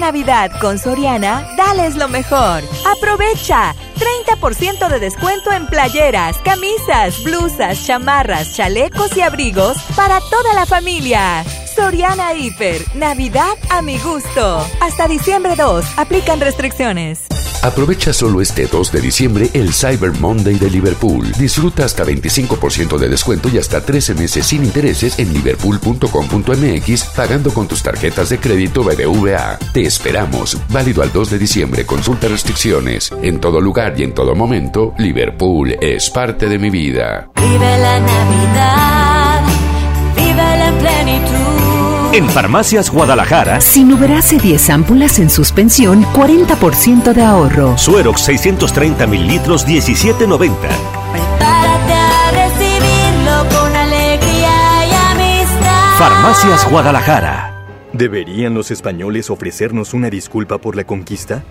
Navidad con Soriana, dales lo mejor. Aprovecha 30% de descuento en playeras, camisas, blusas, chamarras, chalecos y abrigos para toda la familia. Soriana Hiper, Navidad a mi gusto. Hasta diciembre 2, aplican restricciones. Aprovecha solo este 2 de diciembre el Cyber Monday de Liverpool. Disfruta hasta 25% de descuento y hasta 13 meses sin intereses en liverpool.com.mx pagando con tus tarjetas de crédito BBVA. Te esperamos. Válido al 2 de diciembre. Consulta restricciones. En todo lugar y en todo momento, Liverpool es parte de mi vida. Vive la Navidad. Vive la plenitud. En Farmacias Guadalajara, Sinuberase 10 ámpulas en suspensión, 40% de ahorro. Suerox 630 mililitros, 17.90. Prepárate a recibirlo con alegría y amistad. Farmacias Guadalajara. ¿Deberían los españoles ofrecernos una disculpa por la conquista?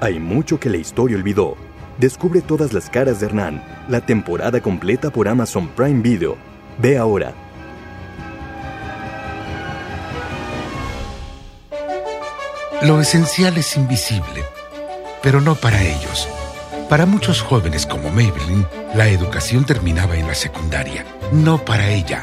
Hay mucho que la historia olvidó. Descubre todas las caras de Hernán, la temporada completa por Amazon Prime Video. Ve ahora. Lo esencial es invisible, pero no para ellos. Para muchos jóvenes como Maybelline, la educación terminaba en la secundaria. No para ella.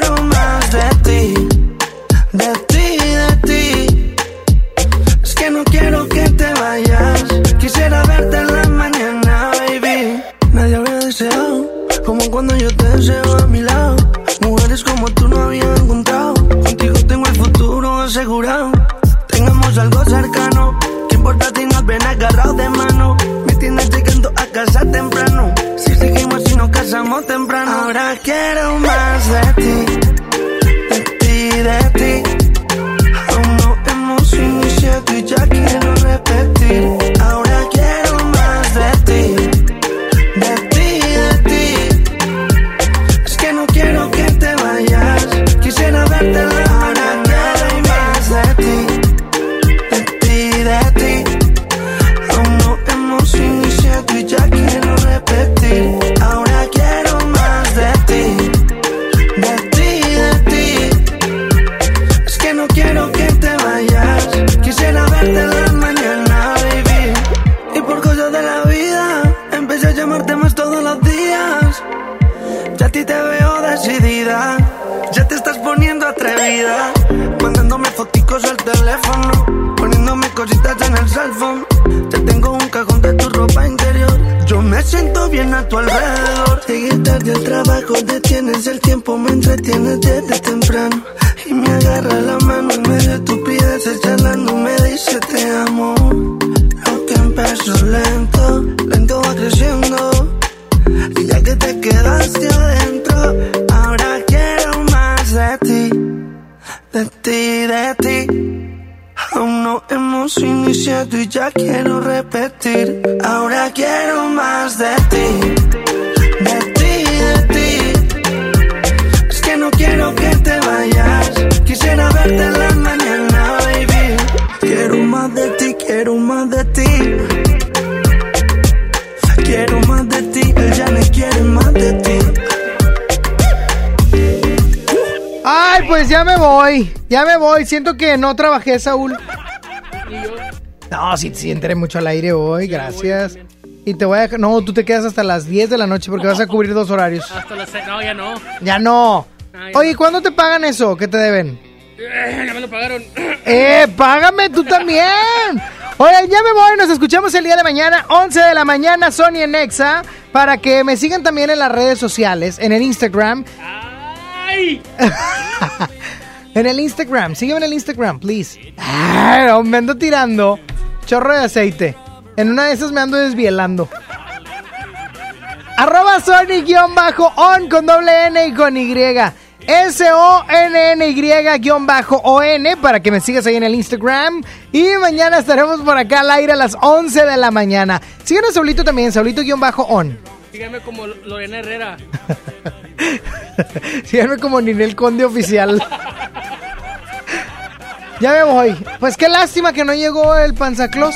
de ti, de ti, de ti. Es que no quiero que te vayas. Quisiera verte en la mañana, baby. Nadie había deseado como cuando yo te deseo a mi lado. Mujeres como tú no había encontrado. Contigo tengo el futuro asegurado. Tengamos algo cercano. ¿Qué importa si nos ven agarrados de mano? Me tienes llegando a casa temprano. Si seguimos y nos casamos temprano. Ahora quiero más de ti. Repetir. Cositas en el phone. Ya tengo un cajón de tu ropa interior. Yo me siento bien a tu alrededor. Llegué tarde al trabajo, detienes el tiempo, me entretienes desde temprano. Y me agarra la mano en medio de estupideces, charlando, me dice te amo. Lo que empezó lento, lento va creciendo. Y ya que te quedaste adentro, ahora quiero más de ti, de ti, de ti. Aún no hemos iniciado y ya quiero repetir. Ahora quiero más de ti, de ti, de ti. Es que no quiero que te vayas. Quisiera verte en la mañana, baby. Quiero más de ti, quiero más de ti. Quiero más de ti, él ya me quiere más Ay, pues ya me voy. Ya me voy. Siento que no trabajé, Saúl. No, sí, sí, entré mucho al aire hoy. Gracias. Y te voy a dejar. No, tú te quedas hasta las 10 de la noche porque vas a cubrir dos horarios. Hasta las seis. No, ya no. Ya no. Ay, Oye, ¿cuándo te pagan eso? ¿Qué te deben? Eh, Ya me lo pagaron. ¡Eh, págame tú también! Oye, ya me voy, nos escuchamos el día de mañana, 11 de la mañana, Sony en Nexa, para que me sigan también en las redes sociales, en el Instagram. En el Instagram, sígueme en el Instagram, please. Me ando tirando chorro de aceite. En una de esas me ando desvielando. Arroba Sony-on con doble N y con Y. S-O-N-N-Y-O-N para que me sigas ahí en el Instagram. Y mañana estaremos por acá al aire a las 11 de la mañana. Síguenos Saulito también, Saulito-on. Dígame como Lorena Herrera. Síganme como Ninel Conde Oficial. Ya me voy. Pues qué lástima que no llegó el panzaclos.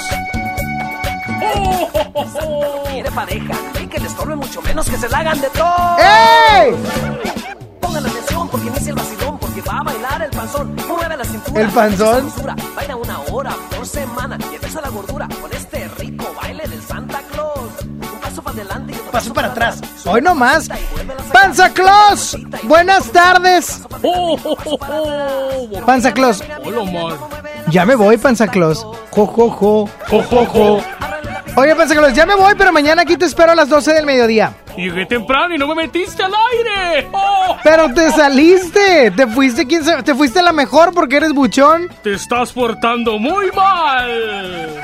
Quiere pareja y que le estorbe mucho menos que se la hagan de todo. ¡Ey! Pongan atención porque inicia el vacilón, porque va a bailar el panzón. Mueve la cintura. ¿El panzón? Baila una hora por semana y empieza la gordura con este rico baile del Santa Claus. Un paso para adelante Paso para atrás. Hoy no más. Panza Claus. Buenas tardes. Panza Claus. Hola, Omar. Ya me voy, Panza Claus. Jo, jo, jo. Jo, jo, jo. Oye, Panza Claus, ya me voy, pero mañana aquí te espero a las 12 del mediodía. Llegué temprano y no me metiste al aire. ¡Oh! Pero te saliste. Te fuiste, quién sabe- te fuiste la mejor porque eres buchón. Te estás portando muy mal.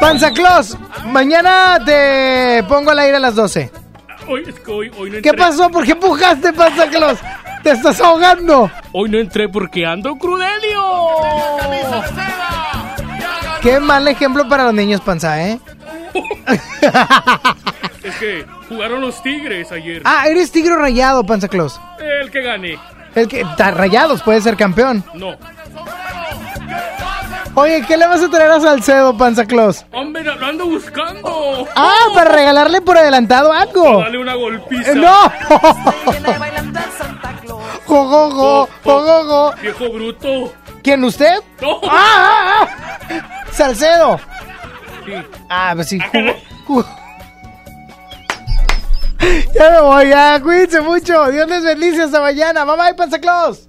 Panza Claus, mañana te pongo al aire a las 12. Hoy, es que hoy, hoy no entré. ¿Qué pasó? ¿Por qué empujaste, Panza Claus? Te estás ahogando. Hoy no entré porque ando crudelio. Qué mal ejemplo para los niños, Panza, ¿eh? Es que jugaron los Tigres ayer. Ah, eres tigre rayado, Panza Claus. El que gane. El que rayados puede ser campeón. No. Oye, ¿qué le vas a traer a Salcedo, Panza Claus? Hombre, lo ando buscando. Ah, para regalarle por adelantado algo. Dale una golpiza. Eh, ¡No! ¡Jojojo! ¡Jojojo! Viejo bruto. ¿Quién, usted? No. ¡Ah! ah, ah! ¡Salcedo! Sí. Ah, pues sí. jugó- jugó. Ya me voy, ya. Cuídense mucho. Dios les bendice hasta mañana. Bye bye, Panza Claus.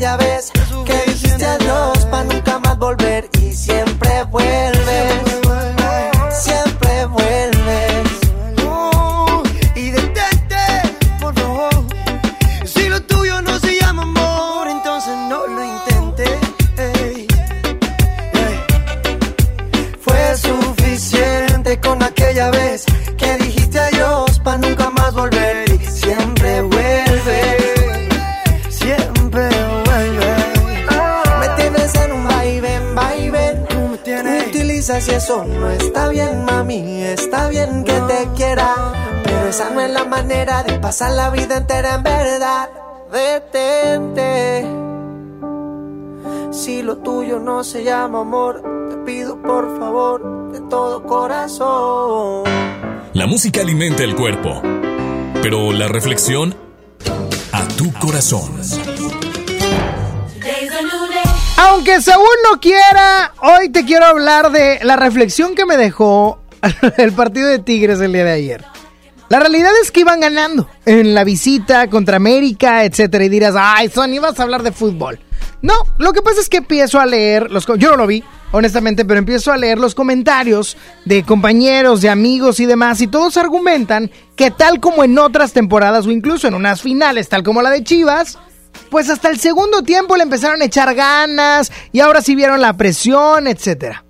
con aquella eso no está bien, mami. Está bien que te quiera, pero esa no es la manera de pasar la vida entera en verdad. Detente. Si lo tuyo no se llama amor, te pido por favor de todo corazón. La música alimenta el cuerpo, pero la reflexión a tu corazón. Aunque Saúl no quiera, hoy te quiero hablar de la reflexión que me dejó el partido de Tigres el día de ayer. La realidad es que iban ganando en la visita contra América, etcétera, y dirás, ay, Son, ibas a hablar de fútbol. No, lo que pasa es que empiezo a leer, los, yo no lo vi, honestamente, pero empiezo a leer los comentarios de compañeros, de amigos y demás, y todos argumentan que tal como en otras temporadas o incluso en unas finales, tal como la de Chivas, pues hasta el segundo tiempo le empezaron a echar ganas y ahora sí vieron la presión, etcétera.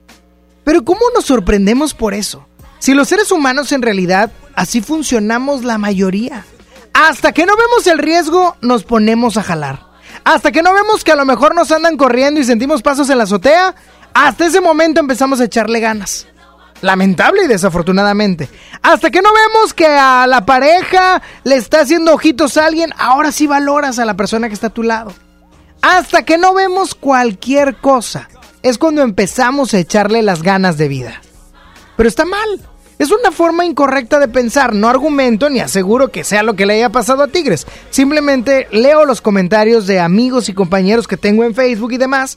Pero ¿cómo nos sorprendemos por eso? Si los seres humanos en realidad así funcionamos la mayoría. Hasta que no vemos el riesgo, nos ponemos a jalar. Hasta que no vemos que a lo mejor nos andan corriendo y sentimos pasos en la azotea, hasta ese momento empezamos a echarle ganas. Lamentable y desafortunadamente. Hasta que no vemos que a la pareja le está haciendo ojitos a alguien, ahora sí valoras a la persona que está a tu lado. Hasta que no vemos cualquier cosa, es cuando empezamos a echarle las ganas de vida. Pero está mal. Es una forma incorrecta de pensar, no argumento ni aseguro que sea lo que le haya pasado a Tigres. Simplemente leo los comentarios de amigos y compañeros que tengo en Facebook y demás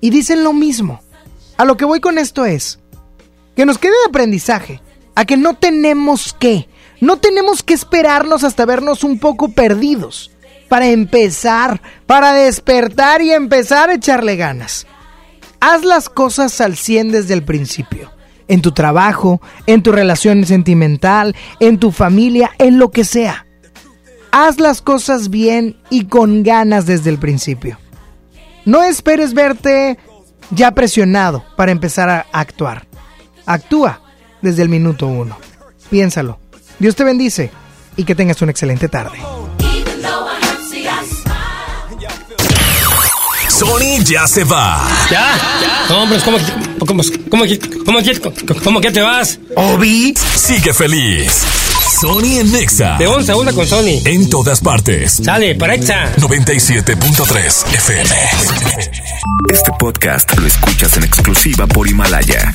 y dicen lo mismo. A lo que voy con esto es que nos quede de aprendizaje a que no tenemos que, no tenemos que esperarnos hasta vernos un poco perdidos para empezar, para despertar y empezar a echarle ganas. Haz las cosas al 100 desde el principio. En tu trabajo, en tu relación sentimental, en tu familia, en lo que sea. Haz las cosas bien y con ganas desde el principio. No esperes verte ya presionado para empezar a actuar. Actúa desde el minuto uno. Piénsalo. Dios te bendice y que tengas una excelente tarde. Sony ya se va. ¿Ya? No, hombre, ¿cómo, cómo, cómo, cómo, cómo, cómo que te vas? Obi sigue feliz. Sony en Nexa. De 11 a 1 con Sony. En todas partes. Sale, para Exa. 97.3 FM. Este podcast lo escuchas en exclusiva por Himalaya.